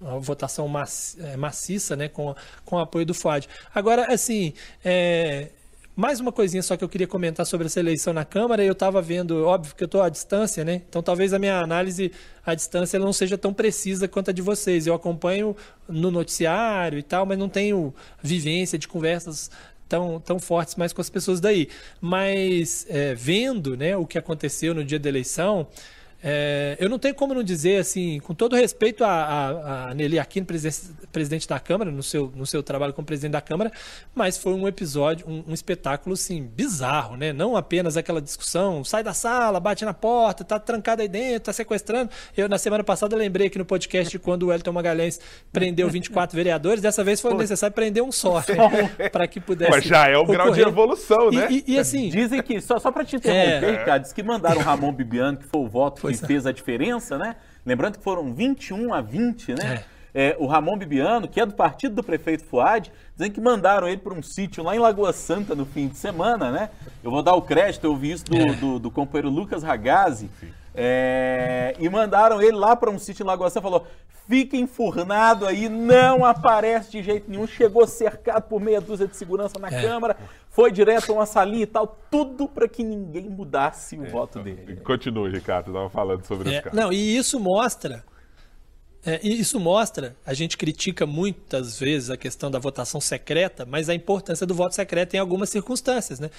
uma votação é, maciça, né? Com, com o apoio do FUAD. Agora, assim, é, mais uma coisinha só que eu queria comentar sobre essa eleição na Câmara. Eu estava vendo, óbvio que eu estou à distância, né? Então talvez a minha análise à distância não seja tão precisa quanto a de vocês. Eu acompanho no noticiário e tal, mas não tenho vivência de conversas tão, tão fortes mais com as pessoas daí. Mas é, vendo né, o que aconteceu no dia da eleição, é, eu não tenho como não dizer, assim, com todo respeito a, a, a Nelly Aquino, presidente, presidente da Câmara, no seu, no seu trabalho como presidente da Câmara, mas foi um episódio, um, um, espetáculo, assim, bizarro, né? Não apenas aquela discussão, sai da sala, bate na porta, tá trancado aí dentro, tá sequestrando. Eu, na semana passada, lembrei aqui no podcast quando o Elton Magalhães prendeu 24 vereadores, dessa vez foi necessário prender um só, né? (laughs) para que pudesse Mas já é o grau de evolução, né? E, e, e assim... Dizem que, só, só para te interromper, é... cara, diz que mandaram o Ramon Bibiano, que foi o voto foi que fez a diferença, né? Lembrando que foram 21 a 20, né? É. É, o Ramon Bibiano, que é do partido do prefeito Fuad, dizendo que mandaram ele para um sítio lá em Lagoa Santa no fim de semana, né? Eu vou dar o crédito, eu vi isso do, é. do, do, companheiro Lucas Ragazzi, É, e mandaram ele lá para um sítio em Lagoa Santa, falou: fica enfurnado aí, não aparece de jeito nenhum. Chegou cercado por meia dúzia de segurança na é. Câmara, foi direto a uma salinha e tal, tudo para que ninguém mudasse o é, voto então, dele. Continue, Ricardo, estava falando sobre é, esse caso. Não, e isso mostra é, isso mostra, a gente critica muitas vezes a questão da votação secreta, mas a importância do voto secreto em algumas circunstâncias. Né?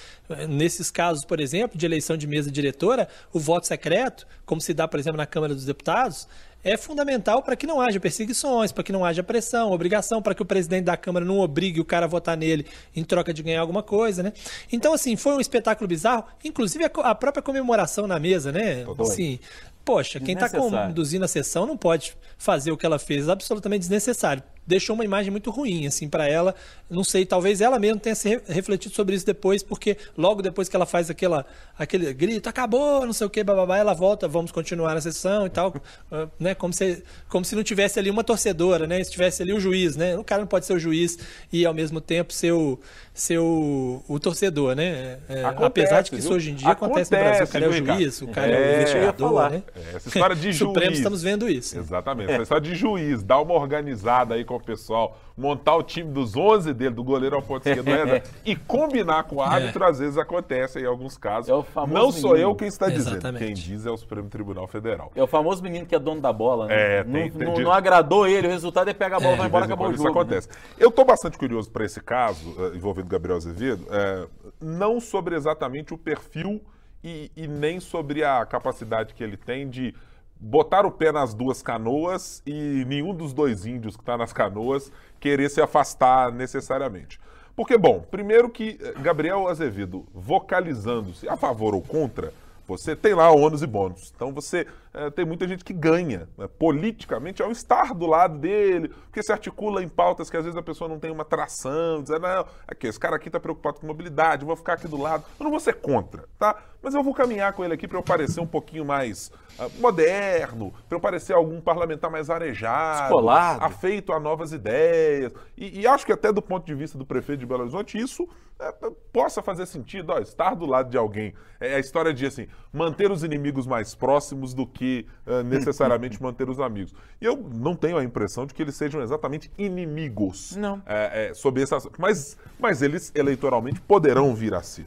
Nesses casos, por exemplo, de eleição de mesa diretora, o voto secreto, como se dá, por exemplo, na Câmara dos Deputados, é fundamental para que não haja perseguições, para que não haja pressão, obrigação, para que o presidente da Câmara não obrigue o cara a votar nele em troca de ganhar alguma coisa, né? Então, assim, foi um espetáculo bizarro, inclusive a, própria comemoração na mesa, né? Assim, poxa, quem está conduzindo a sessão não pode fazer o que ela fez, absolutamente desnecessário deixou uma imagem muito ruim, assim, para ela. Não sei, talvez ela mesma tenha se refletido sobre isso depois, porque logo depois que ela faz aquela, aquele grito, acabou, não sei o que, bababá, ela volta, vamos continuar a sessão e tal, (laughs) ah, né? Como se, como se não tivesse ali uma torcedora, né? Se tivesse ali o juiz, né? O cara não pode ser o juiz e ao mesmo tempo ser o, ser o, o torcedor, né? É, acontece, apesar de que isso hoje em dia acontece, acontece no Brasil, o cara é o juiz, o cara é, é o investigador, né? É, essa história de (laughs) juiz. Supremo estamos vendo isso. Exatamente. Essa história de juiz, dá uma organizada aí com o pessoal, montar o time dos 11 dele, do goleiro ao ponto esquerdo, e combinar com o árbitro, é. às vezes acontece em alguns casos. É não sou menino. eu quem está dizendo, Exatamente. quem diz é o Supremo Tribunal Federal. É o famoso menino que é dono da bola, né? É, tem, não, tem, não, não, agradou ele, o resultado é pegar a bola, é. vai embora, acabou o jogo. Isso acontece. Né? Eu estou bastante curioso para esse caso, uh, envolvendo Gabriel Azevedo, uh, não sobre exatamente o perfil e, e nem sobre a capacidade que ele tem de botar o pé nas duas canoas e nenhum dos dois índios que está nas canoas querer se afastar necessariamente. Porque, bom, primeiro que eh, Gabriel Azevedo vocalizando-se a favor ou contra, você tem lá ônus e bônus. Então você é, tem muita gente que ganha né, politicamente ao estar do lado dele, porque se articula em pautas que às vezes a pessoa não tem uma tração, dizer, não, aqui, esse cara aqui está preocupado com mobilidade, eu vou ficar aqui do lado. Eu não vou ser contra, tá? Mas eu vou caminhar com ele aqui para eu parecer um pouquinho mais moderno, para eu parecer algum parlamentar mais arejado, Escolado. afeito a novas ideias. E, e, acho que até do ponto de vista do prefeito de Belo Horizonte, isso é, possa fazer sentido. Ó, estar do lado de alguém. É a história de assim, manter os inimigos mais próximos do que uh, (laughs) necessariamente manter os amigos. E eu não tenho a impressão de que eles sejam exatamente inimigos. Não. É, é, sob essa, mas, mas eles eleitoralmente poderão vir a ser.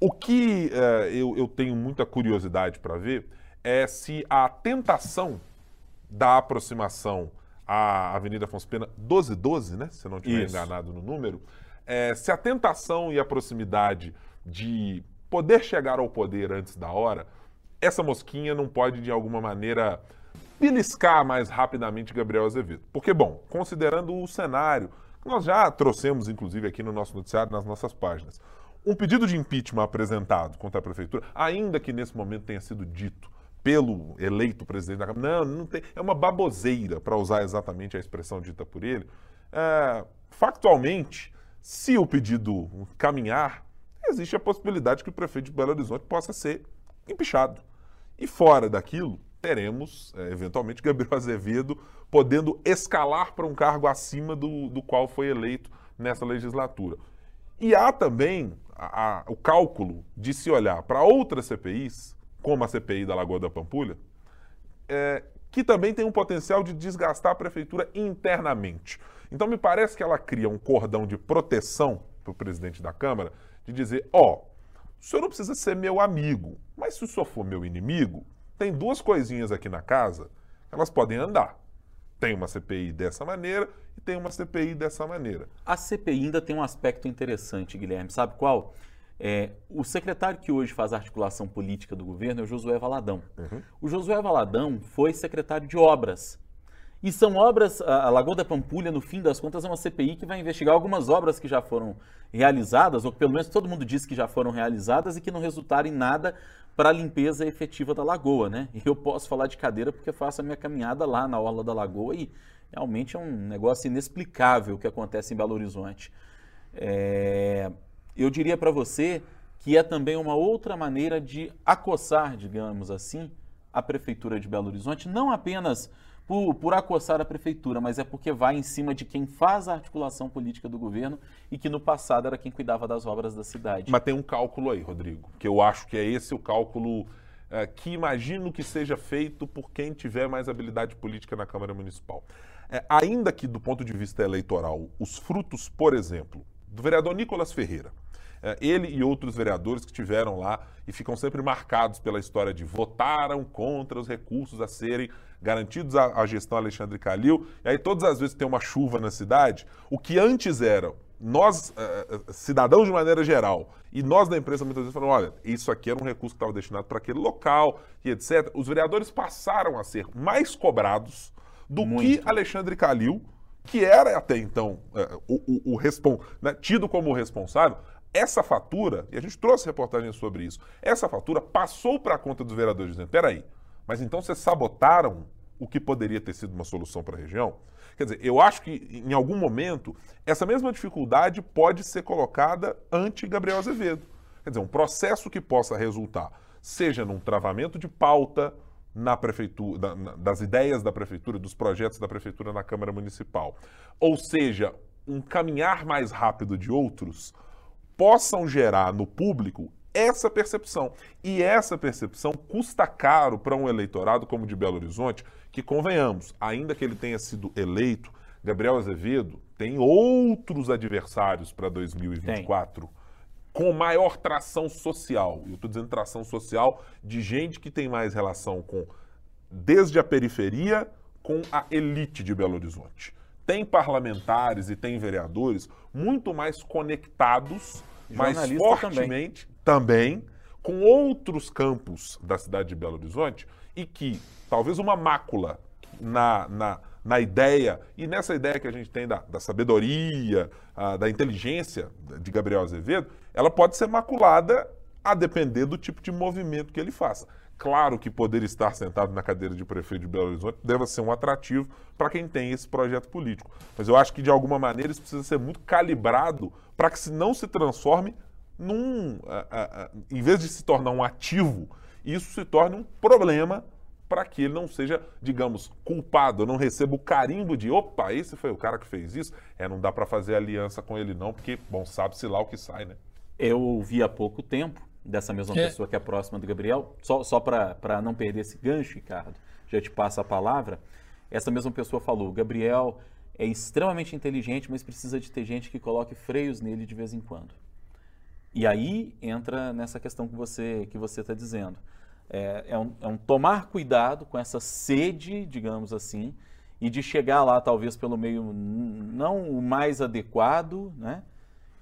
O que uh, eu, eu tenho muita curiosidade para ver é se a tentação da aproximação à Avenida Afonso Pena 1212, né? Se eu não estiver enganado no número, é, se a tentação e a proximidade de poder chegar ao poder antes da hora essa mosquinha não pode, de alguma maneira, beliscar mais rapidamente Gabriel Azevedo. Porque, bom, considerando o cenário, que nós já trouxemos, inclusive, aqui no nosso noticiário, nas nossas páginas, um pedido de impeachment apresentado contra a prefeitura, ainda que nesse momento tenha sido dito pelo eleito presidente da Câmara, não, não tem, é uma baboseira, para usar exatamente a expressão dita por ele. É, factualmente, se o pedido caminhar, existe a possibilidade que o prefeito de Belo Horizonte possa ser empichado. E fora daquilo, teremos, é, eventualmente, (laughs) Gabriel Azevedo podendo escalar para um cargo acima do, do qual foi eleito nessa legislatura. E há também a, a, o cálculo de se olhar para outras CPIs, como a CPI da Lagoa da Pampulha, é, que também tem um potencial de desgastar a prefeitura internamente. Então, me parece que ela cria um cordão de proteção para o presidente da Câmara, de dizer: ó, oh, o senhor não precisa ser meu amigo, mas se o senhor for meu inimigo, tem duas coisinhas aqui na casa, elas podem andar. Tem uma CPI dessa maneira e tem uma CPI dessa maneira. A CPI ainda tem um aspecto interessante, Guilherme. Sabe qual? É, o secretário que hoje faz a articulação política do governo é o Josué Valadão. Uhum. O Josué Valadão foi secretário de obras e são obras, a Lagoa da Pampulha, no fim das contas, é uma CPI que vai investigar algumas obras que já foram realizadas, ou que pelo menos todo mundo diz que já foram realizadas e que não resultaram em nada para a limpeza efetiva da lagoa, né? E eu posso falar de cadeira porque faço a minha caminhada lá na orla da lagoa e realmente é um negócio inexplicável o que acontece em Belo Horizonte. É... Eu diria para você que é também uma outra maneira de acossar, digamos assim, a Prefeitura de Belo Horizonte, não apenas por, por acossar a prefeitura, mas é porque vai em cima de quem faz a articulação política do governo e que no passado era quem cuidava das obras da cidade. Mas tem um cálculo aí, Rodrigo, que eu acho que é esse o cálculo é, que imagino que seja feito por quem tiver mais habilidade política na Câmara Municipal. É, ainda que, do ponto de vista eleitoral, os frutos, por exemplo, do vereador Nicolas Ferreira, ele e outros vereadores que tiveram lá e ficam sempre marcados pela história de votaram contra os recursos a serem garantidos à, gestão Alexandre Calil. E aí, todas as vezes que tem uma chuva na cidade, o que antes era nós, uh, cidadãos de maneira geral, e nós da imprensa muitas vezes falam, olha, isso aqui era um recurso que estava destinado para aquele local e etc. Os vereadores passaram a ser mais cobrados do Muito. que Alexandre Calil, que era até então o, o, o né, tido como responsável, essa fatura, e a gente trouxe reportagens sobre isso, essa fatura passou para a conta dos vereadores dizendo, peraí, mas então vocês sabotaram o que poderia ter sido uma solução para a região? Quer dizer, eu acho que em algum momento essa mesma dificuldade pode ser colocada ante Gabriel Azevedo. Quer dizer, um processo que possa resultar, seja num travamento de pauta na prefeitura, na, das ideias da prefeitura, dos projetos da prefeitura na Câmara Municipal, ou seja, um caminhar mais rápido de outros, possam gerar no público essa percepção. E essa percepção custa caro para um eleitorado como o de Belo Horizonte, que convenhamos, ainda que ele tenha sido eleito, Gabriel Azevedo tem outros adversários para 2024 tem. com maior tração social. Eu estou dizendo tração social de gente que tem mais relação com desde a periferia com a elite de Belo Horizonte. Tem parlamentares e tem vereadores muito mais conectados, mais fortemente também. também com outros campos da cidade de Belo Horizonte e que talvez uma mácula na, na, na ideia, e nessa ideia que a gente tem da, da sabedoria, a, da inteligência de Gabriel Azevedo, ela pode ser maculada a depender do tipo de movimento que ele faça. Claro que poder estar sentado na cadeira de prefeito de Belo Horizonte deve ser um atrativo para quem tem esse projeto político. Mas eu acho que, de alguma maneira, isso precisa ser muito calibrado para que se não se transforme num. em vez de se tornar um ativo, isso se torne um problema para que ele não seja, digamos, culpado, não receba o carimbo de, opa, esse foi o cara que fez isso. É, não dá para fazer aliança com ele não, porque, bom, sabe-se lá o que sai, né? Eu ouvi há pouco tempo dessa mesma é. pessoa que é próxima do Gabriel, só, só para não perder esse gancho, Ricardo, já te passo a palavra. Essa mesma pessoa falou: Gabriel é extremamente inteligente, mas precisa de ter gente que coloque freios nele de vez em quando. E aí entra nessa questão que você que você está dizendo. É, é, um, é um tomar cuidado com essa sede, digamos assim, e de chegar lá talvez pelo meio não o mais adequado, né?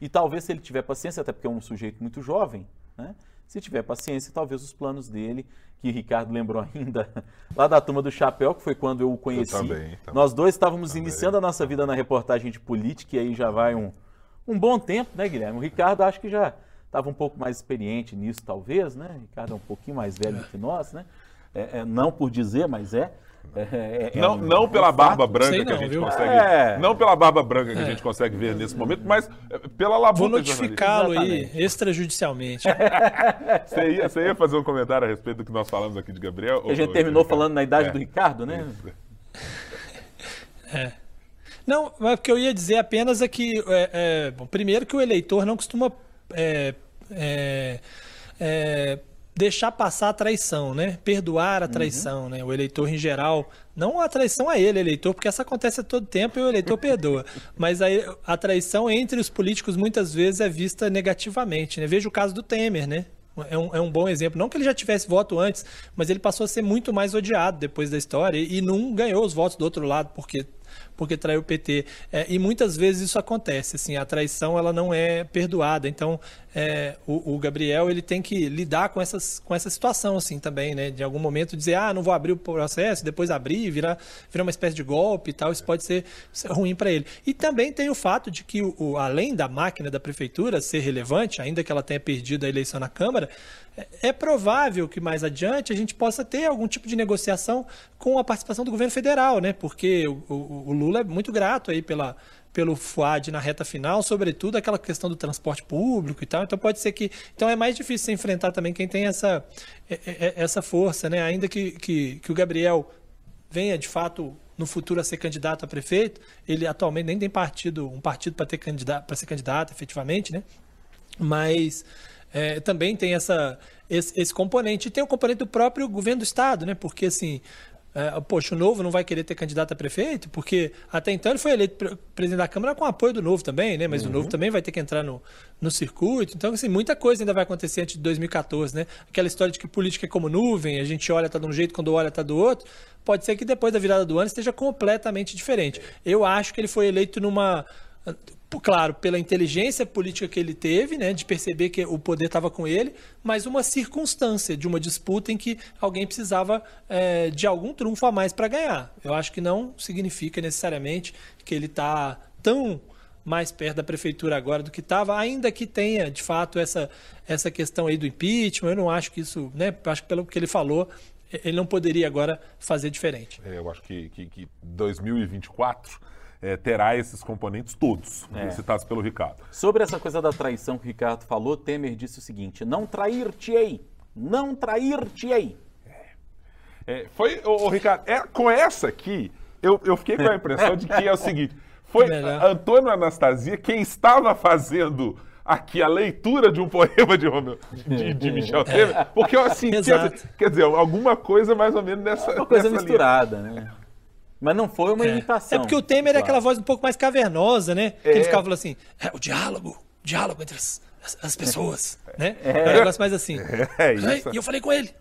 E talvez se ele tiver paciência, até porque é um sujeito muito jovem, né? Se tiver paciência, talvez os planos dele, que o Ricardo lembrou ainda (laughs) lá da turma do Chapéu, que foi quando eu o conheci. Eu também, também. Nós dois estávamos também. iniciando a nossa vida na reportagem de política e aí já vai um, um bom tempo, né, Guilherme? O Ricardo acho que já estava um pouco mais experiente nisso, talvez, né? O Ricardo é um pouquinho mais velho do que nós, né? É, é, não por dizer, mas é. É, é, é, não, não pela barba branca que a gente viu? consegue. É. Não pela barba branca que a gente consegue ver nesse momento, mas pela labuta. Vou notificá-lo aí extrajudicialmente. (laughs) você, ia, você ia fazer um comentário a respeito do que nós falamos aqui de Gabriel? A gente ou, terminou ou, falando na idade do Ricardo, né? É. Não, mas o que eu ia dizer apenas é que, é, bom, primeiro que o eleitor não costuma deixar passar a traição, né? Perdoar a traição, uhum. né? O eleitor em geral, não a traição a ele, eleitor, porque essa acontece a todo tempo e o eleitor perdoa. (laughs) Mas a, a traição entre os políticos muitas vezes é vista negativamente, né? Veja o caso do Temer, né? É um, é um bom exemplo. Não que ele já tivesse voto antes, mas ele passou a ser muito mais odiado depois da história e, e não ganhou os votos do outro lado, porque porque traiu o PT. É, e muitas vezes isso acontece, assim, a traição ela não é perdoada. Então, é, o, o, Gabriel ele tem que lidar com, essas, com essa situação, assim, também, né? De algum momento dizer, ah, não vou abrir o processo, depois abrir, virar, virar uma espécie de golpe e tal, isso pode ser, ser ruim para ele. E também tem o fato de que, o, além da máquina da prefeitura ser relevante, ainda que ela tenha perdido a eleição na Câmara, é provável que mais adiante a gente possa ter algum tipo de negociação com a participação do governo federal, né? Porque o, o, o Lula é muito grato aí pela, pelo FUAD na reta final, sobretudo aquela questão do transporte público e tal. Então pode ser que. Então é mais difícil enfrentar também quem tem essa, é, é, é, essa força, né? Ainda que, que, que o Gabriel venha de fato no futuro a ser candidato a prefeito, ele atualmente nem tem partido, um partido para ter candidato, para ser candidato efetivamente, né? Mas é, também tem essa, esse, esse componente. E tem o componente do próprio governo do Estado, né? Porque, assim, é, poxa, o Novo não vai querer ter candidato a prefeito, porque até então ele foi eleito presidente da Câmara com apoio do Novo também, né? Mas uhum. o Novo também vai ter que entrar no, no circuito. Então, assim, muita coisa ainda vai acontecer antes de 2014, né? Aquela história de que política é como nuvem, a gente olha tá de um jeito, quando olha tá do outro. Pode ser que depois da virada do ano esteja completamente diferente. Eu acho que ele foi eleito numa claro, pela inteligência política que ele teve, né, de perceber que o poder estava com ele, mas uma circunstância de uma disputa em que alguém precisava é, de algum trunfo a mais para ganhar. Eu acho que não significa necessariamente que ele está tão mais perto da prefeitura agora do que estava, ainda que tenha, de fato, essa, essa questão aí do impeachment. Eu não acho que isso, né, acho que pelo que ele falou, ele não poderia agora fazer diferente. É, eu acho que, que, que 2024 é, terá esses componentes todos, é. citados pelo Ricardo. Sobre essa coisa da traição que o Ricardo falou, Temer disse o seguinte: não trair-te-ei, não trair-te-ei. É. é, foi, o Ricardo, é, com essa aqui, eu, eu fiquei com a impressão de que é o seguinte: foi Antônio Anastasia quem estava fazendo aqui a leitura de um poema de, Romeu, de, de Michel Temer, porque assim, quer, quer, dizer, alguma coisa mais ou menos nessa. Uma coisa misturada, linha. né? Mas não foi uma é. imitação. É porque o Temer claro. é aquela voz um pouco mais cavernosa, né? Que ele é. ficava falando assim, é, o diálogo, o diálogo entre as, as, as pessoas, né? É. é um negócio mais assim. É, isso. E eu falei com ele.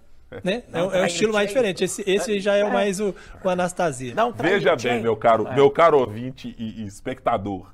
Né? Não, é, um estilo mais diferente. Esse, esse já é, o mais o, o Anastasia. Não, Veja bem, meu caro, meu caro ouvinte e, e espectador.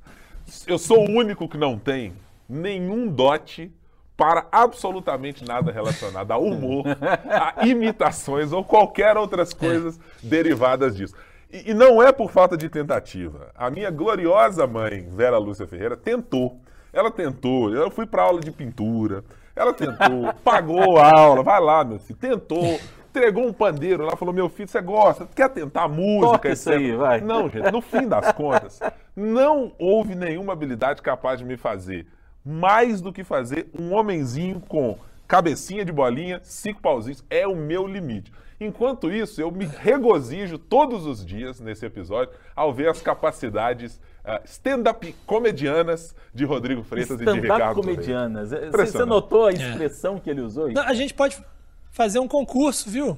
Eu sou o único que não tem nenhum dote para absolutamente nada relacionado a humor, a (laughs) imitações ou qualquer outras coisas derivadas disso. E, e não é por falta de tentativa. A minha gloriosa mãe, Vera Lúcia Ferreira, tentou. Ela tentou. Eu fui para aula de pintura. Ela tentou, (laughs) pagou a aula, vai lá, meu filho. Tentou, entregou um pandeiro. Ela falou: Meu filho, você gosta? Quer tentar música? Toca isso aí, vai. Não, gente, no fim das (laughs) contas, não houve nenhuma habilidade capaz de me fazer mais do que fazer um homenzinho com cabecinha de bolinha, cinco pauzinhos. É o meu limite. Enquanto isso, eu me regozijo todos os dias nesse episódio ao ver as capacidades uh, stand-up comedianas de Rodrigo Freitas e de Ricardo comedianas. Você notou a expressão é. que ele usou? Não, a gente pode fazer um concurso, viu?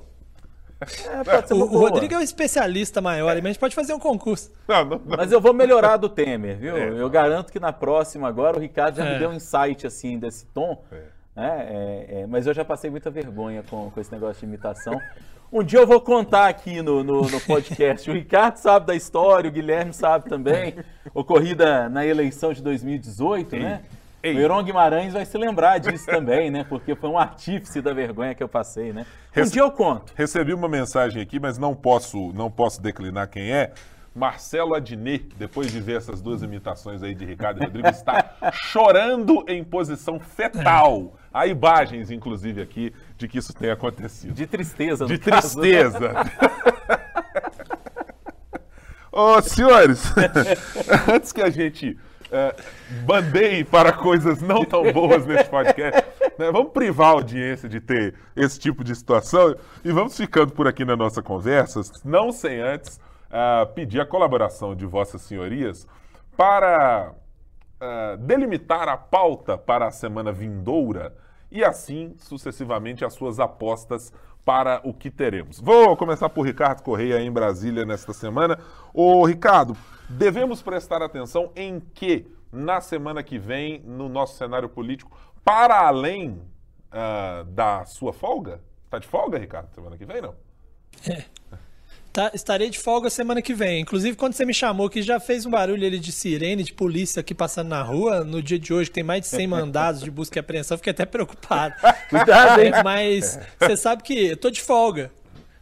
É, o, o, Rodrigo é um especialista maior, mas a gente pode fazer um concurso. Não, não, não. Mas eu vou melhorar do Temer, viu? É, eu garanto que na próxima agora o Ricardo já me é. deu um insight assim desse tom. É. Né? mas eu já passei muita vergonha com, com esse negócio de imitação. Um dia eu vou contar aqui no, no, no, podcast. O Ricardo sabe da história, o Guilherme sabe também. Ocorrida na eleição de 2018, Ei. né? Ei. O Heron Guimarães vai se lembrar disso também, né? Porque foi um artífice da vergonha que eu passei, né? Um Rece... dia eu conto. Recebi uma mensagem aqui, mas não posso, não posso declinar quem é. Marcelo Adnet, depois de ver essas duas imitações aí de Ricardo e Rodrigo, está chorando em posição fetal. Há imagens, inclusive, aqui de que isso tenha acontecido. De tristeza, De tristeza. (laughs) Ô, oh, senhores, (laughs) antes que a gente é, bandeie para coisas não tão boas nesse podcast, né, vamos privar a audiência de ter esse tipo de situação e vamos ficando por aqui na nossa conversa, não sem antes uh, pedir a colaboração de vossas senhorias para uh, delimitar a pauta para a semana vindoura e assim sucessivamente as suas apostas para o que teremos. Vou começar por Ricardo Correia em Brasília nesta semana. Ô Ricardo, devemos prestar atenção em que na semana que vem no nosso cenário político, para além uh, da sua folga? Tá de folga, Ricardo, semana que vem, não? É. (laughs) Tá, estarei de folga semana que vem. Inclusive, quando você me chamou, que já fez um barulho ali de sirene, de polícia aqui passando na rua, no dia de hoje, que tem mais de 100 mandados de busca e apreensão, fiquei até preocupado. (laughs) Cuidado, hein? Mas você sabe que eu tô de folga.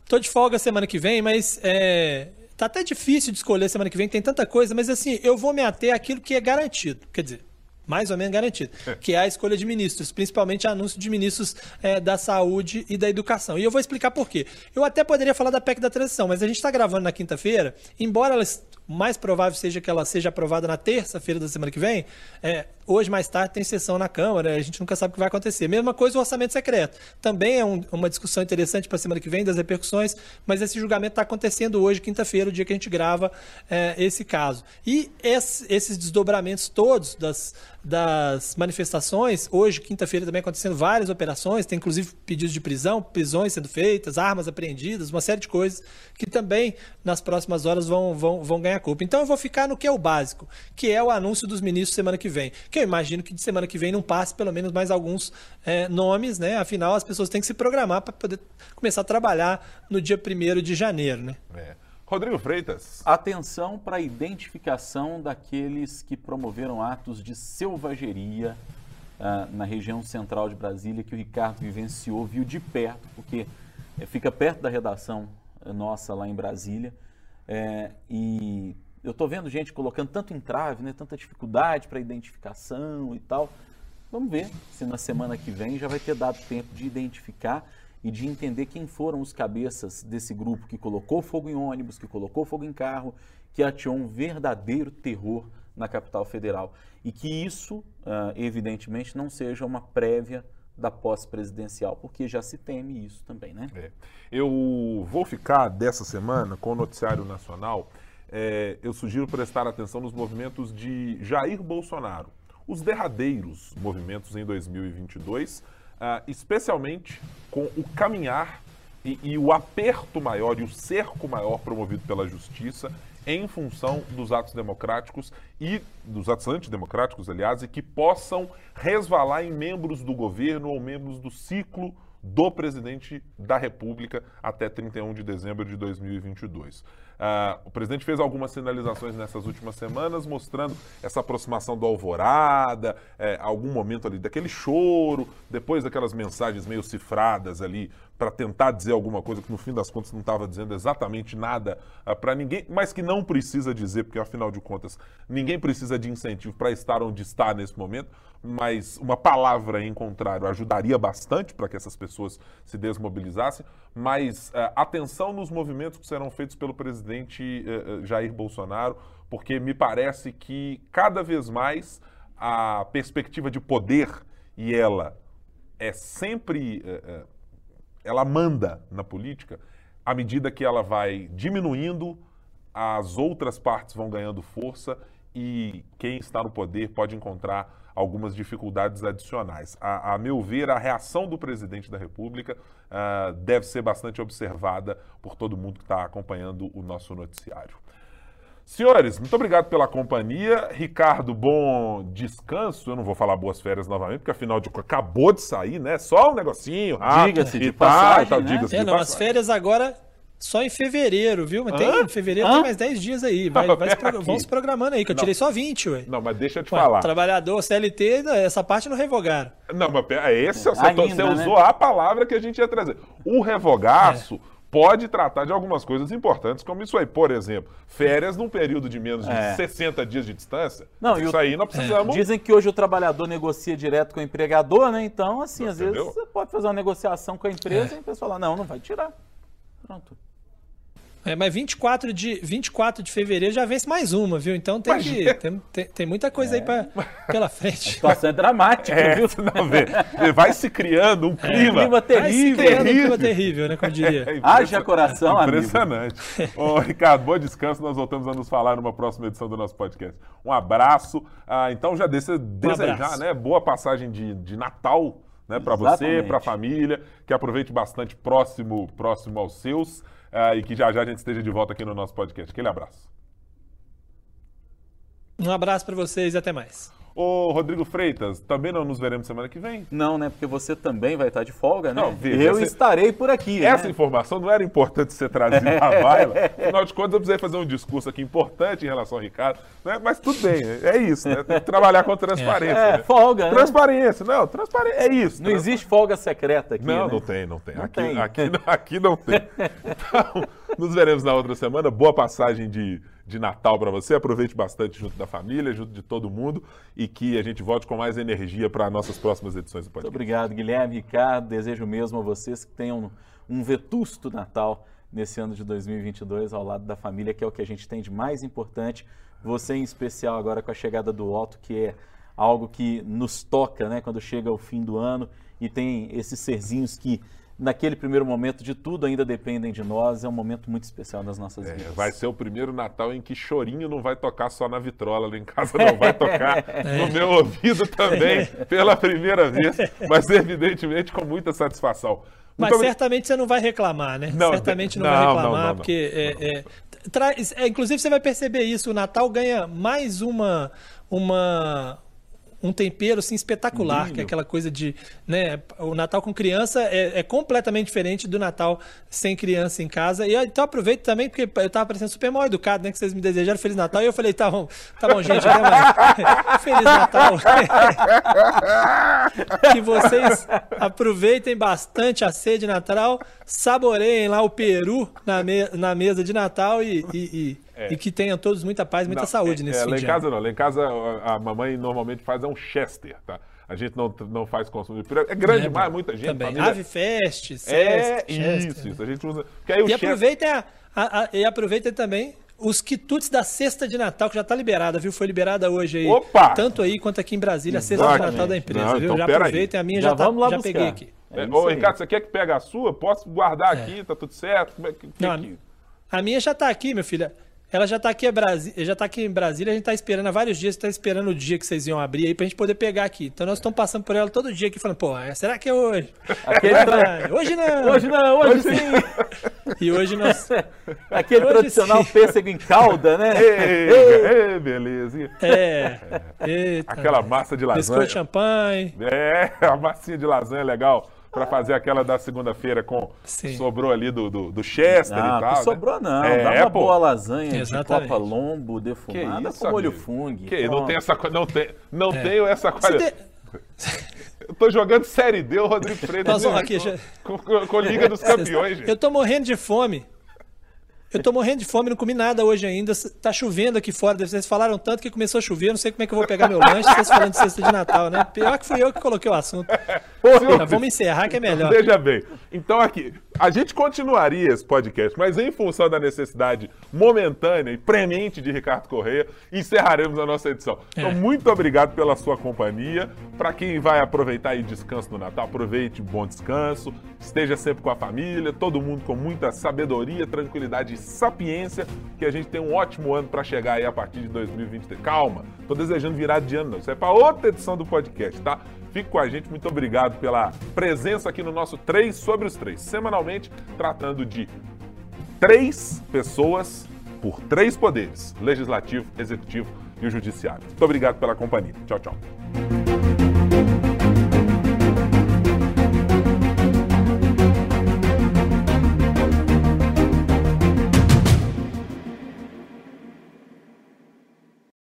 Tô de folga semana que vem, mas é, tá até difícil de escolher semana que vem, tem tanta coisa, mas assim, eu vou me ater àquilo que é garantido. Quer dizer, mais ou menos garantido, é. que é a escolha de ministros, principalmente anúncio de ministros é, da saúde e da educação. E eu vou explicar por quê. Eu até poderia falar da PEC da transição, mas a gente está gravando na quinta-feira, embora ela, mais provável seja que ela seja aprovada na terça-feira da semana que vem, é, hoje mais tarde tem sessão na Câmara, a gente nunca sabe o que vai acontecer. Mesma coisa o orçamento secreto. Também é um, uma discussão interessante para a semana que vem das repercussões, mas esse julgamento está acontecendo hoje, quinta-feira, o dia que a gente grava é, esse caso. E esse, esses desdobramentos todos das, das manifestações, hoje, quinta-feira, também acontecendo várias operações, tem inclusive pedidos de prisão, prisões sendo feitas, armas apreendidas, uma série de coisas que também nas próximas horas vão, vão, vão ganhar culpa. Então eu vou ficar no que é o básico, que é o anúncio dos ministros semana que vem. Que eu imagino que de semana que vem não passe pelo menos mais alguns é, nomes, né? Afinal, as pessoas têm que se programar para poder começar a trabalhar no dia 1 de janeiro, né? É. Rodrigo Freitas. Atenção para a identificação daqueles que promoveram atos de selvageria uh, na região central de Brasília, que o Ricardo vivenciou, viu de perto, porque é, fica perto da redação uh, nossa lá em Brasília. É, e eu estou vendo gente colocando tanto entrave, né, tanta dificuldade para identificação e tal. Vamos ver se na semana que vem já vai ter dado tempo de identificar e de entender quem foram os cabeças desse grupo que colocou fogo em ônibus, que colocou fogo em carro, que ateou um verdadeiro terror na capital federal. E que isso, uh, evidentemente, não seja uma prévia da posse presidencial, porque já se teme isso também, né? É. Eu vou ficar dessa semana com o noticiário nacional. É, eu sugiro prestar atenção nos movimentos de Jair Bolsonaro, os derradeiros movimentos em 2022 uh, especialmente com o caminhar e, e, o aperto maior e o cerco maior promovido pela justiça em função dos atos democráticos e dos atos antidemocráticos, aliás, e que possam resvalar em membros do governo ou membros do ciclo do presidente da República até 31 de dezembro de 2022. Uh, o presidente fez algumas sinalizações nessas últimas semanas, mostrando essa aproximação do Alvorada, é, algum momento ali daquele choro, depois daquelas mensagens meio cifradas ali, para tentar dizer alguma coisa que no fim das contas não estava dizendo exatamente nada uh, ah, para ninguém, mas que não precisa dizer, porque afinal de contas ninguém precisa de incentivo para estar onde está nesse momento mas uma palavra em contrário ajudaria bastante para que essas pessoas se desmobilizassem. Mas uh, atenção nos movimentos que serão feitos pelo presidente uh, Jair Bolsonaro, porque me parece que cada vez mais a perspectiva de poder e ela é sempre. Uh, ela manda na política à medida que ela vai diminuindo, as outras partes vão ganhando força e quem está no poder pode encontrar algumas dificuldades adicionais. A, a meu ver, a reação do presidente da República uh, deve ser bastante observada por todo mundo que está acompanhando o nosso noticiário. Senhores, muito obrigado pela companhia. Ricardo, bom descanso. Eu não vou falar boas férias novamente, porque afinal de contas acabou de sair, né? Só um negocinho. Diga-se de passagem, tal, né? diga-se é, de não, passagem. As férias agora só em fevereiro, viu? Mas tem, em fevereiro Hã? tem mais 10 dias aí. Vai, vai se vamos se programando aí, que eu tirei só 20, ué. Não, mas deixa eu te ué, falar. Trabalhador, CLT, essa parte não revogaram. Não, mas esse é, você, Ainda, você né? usou a palavra que a gente ia trazer. O revogaço. É pode tratar de algumas coisas importantes, como isso aí. Por exemplo, férias num período de menos de é. 60 dias de distância. Não, isso aí nós precisamos. É. Dizem que hoje o trabalhador negocia direto com o empregador, né? Então, assim, às vezes você pode fazer uma negociação com a empresa é. e a pessoa fala: não, não vai tirar. Pronto. É, mas 24 de, 24 de fevereiro já vence mais uma, viu? Então tem, que, (laughs) tem, tem, tem, muita coisa é. aí pra, pela frente. A situação é dramática, é, viu? (laughs) Não, vê, vai se criando um clima. É, um clima terrível. Vai se criando terrível. um clima terrível, né? Como diria. (laughs) É Haja coração, Impressionante. Ô, Ricardo, bom descanso. Nós voltamos a nos falar numa próxima edição do nosso podcast. Um abraço. Ah, então já deixa desejar, um né? Boa passagem de, de Natal. Né, para você, para a família, que aproveite bastante próximo, próximo aos seus uh, e que já já a gente esteja de volta aqui no nosso podcast. Aquele abraço. Um abraço para vocês e até mais. Ô, Rodrigo Freitas, também não nos veremos semana que vem? Não, né? Porque você também vai estar de folga, né? Não, veja, eu você... estarei por aqui. Essa né? informação não era importante ser trazida à (laughs) baila. Afinal de contas, eu precisei fazer um discurso aqui importante em relação ao Ricardo. Né? Mas tudo bem, é isso, né? Tem que trabalhar com transparência. É, né? folga, né? Transparência, não, transparência, é isso. Não existe folga secreta aqui. Não, né? não tem, não tem. Não aqui, tem. Aqui, (laughs) aqui não tem. Então, nos veremos na outra semana. Boa passagem de de Natal para você. Aproveite bastante junto da família, junto de todo mundo e que a gente volte com mais energia para nossas próximas edições do podcast. Muito obrigado, Guilherme, Ricardo. Desejo mesmo a vocês que tenham um vetusto Natal nesse ano de 2022 ao lado da família, que é o que a gente tem de mais importante. Você em especial agora com a chegada do Otto, que é algo que nos toca, né, quando chega o fim do ano e tem esses serzinhos que naquele primeiro momento de tudo ainda dependem de nós. É um momento muito especial nas nossas é, vidas. Vai ser o primeiro Natal em que chorinho não vai tocar só na vitrola lá em casa, não vai tocar (laughs) é. no meu ouvido também, pela primeira vez, mas evidentemente com muita satisfação. Mas certamente você não vai reclamar, né? Não, certamente não, não vai reclamar, não, não, porque é, é, traz, é, inclusive você vai perceber isso, o Natal ganha mais uma uma um tempero assim espetacular, Lindo. que é aquela coisa de, né, o Natal com criança é, é, completamente diferente do Natal sem criança em casa. E então aproveito também porque eu tava parecendo super mal educado, né, que vocês me desejaram feliz Natal e eu falei, tá bom, tá bom, gente, né, mas... (laughs) feliz Natal. (laughs) que vocês aproveitem bastante a ceia de Natal, saboreiem lá o peru na, me na mesa de Natal e, e, e é. E que tenham todos muita paz, muita não, saúde é, nesse é, Lá em casa não. Lá em casa a mamãe normalmente faz é um Chester, tá? A gente não, não faz consumo de peru. É grande é, demais, muita gente. Também. Família... Ave Fest, É, isso, isso. A gente usa. Porque aí o e, Chester... aproveita, a, a, e aproveita também os quitutes da cesta de Natal, que já está liberada, viu? Foi liberada hoje aí. Opa! Tanto aí quanto aqui em Brasília, a cesta de Natal da empresa, não, viu? Então, já aproveitem, a minha já, já, tá, já peguei aqui. É, ô, Ricardo, você quer que pegue a sua? Posso guardar é. aqui, tá tudo certo? Como é que, não, que... A minha já está aqui, meu filho. Ela já está aqui, já tá aqui em Brasília, a gente está esperando há vários dias, está esperando o dia que vocês iam abrir aí para a gente poder pegar aqui. Então nós estamos passando por ela todo dia aqui falando, pô, é, será que é hoje? Aquele tra... Hoje não! Hoje não, hoje, hoje sim! E hoje nós. (laughs) Aquele hoje tradicional sim. pêssego em calda, né? Ei, ei, beleza. É. (laughs) Eita. Aquela massa de lasanha. Biscoito champanhe. É, a massinha de lasanha é legal para fazer aquela da segunda-feira com Sim. sobrou ali do, do, do Chester não, e tal. Não né? sobrou não, é, dá uma pô. boa lasanha Exatamente. de copa lombo defumada isso, com molho fung. Que não tem essa não tem não é. tenho essa coisa. Eu tô jogando Série D, o Rodrigo Freitas. aqui, com, com, com, Liga dos Campeões, gente. Eu tô morrendo de fome. Eu tô morrendo de fome, não comi nada hoje ainda. Tá chovendo aqui fora. Vocês falaram tanto que começou a chover. Não sei como é que eu vou pegar meu lanche. Vocês falando de cesta de Natal, né? Pior que fui eu que coloquei o assunto. Porra, vamos encerrar que é melhor. Veja bem. Então aqui, a gente continuaria esse podcast, mas em função da necessidade momentânea e premente de Ricardo Correia, encerraremos a nossa edição. Então, é. muito obrigado pela sua companhia. Para quem vai aproveitar e descanso no Natal, aproveite um bom descanso. Esteja sempre com a família, todo mundo com muita sabedoria, tranquilidade e sapiência, que a gente tem um ótimo ano para chegar aí a partir de 2023. Calma, tô desejando virar de ano, não. Isso é para outra edição do podcast, tá? Fique com a gente, muito obrigado pela presença aqui no nosso 3 sobre os 3, semanalmente tratando de três pessoas por três poderes: legislativo, executivo e o judiciário. Muito obrigado pela companhia. Tchau, tchau.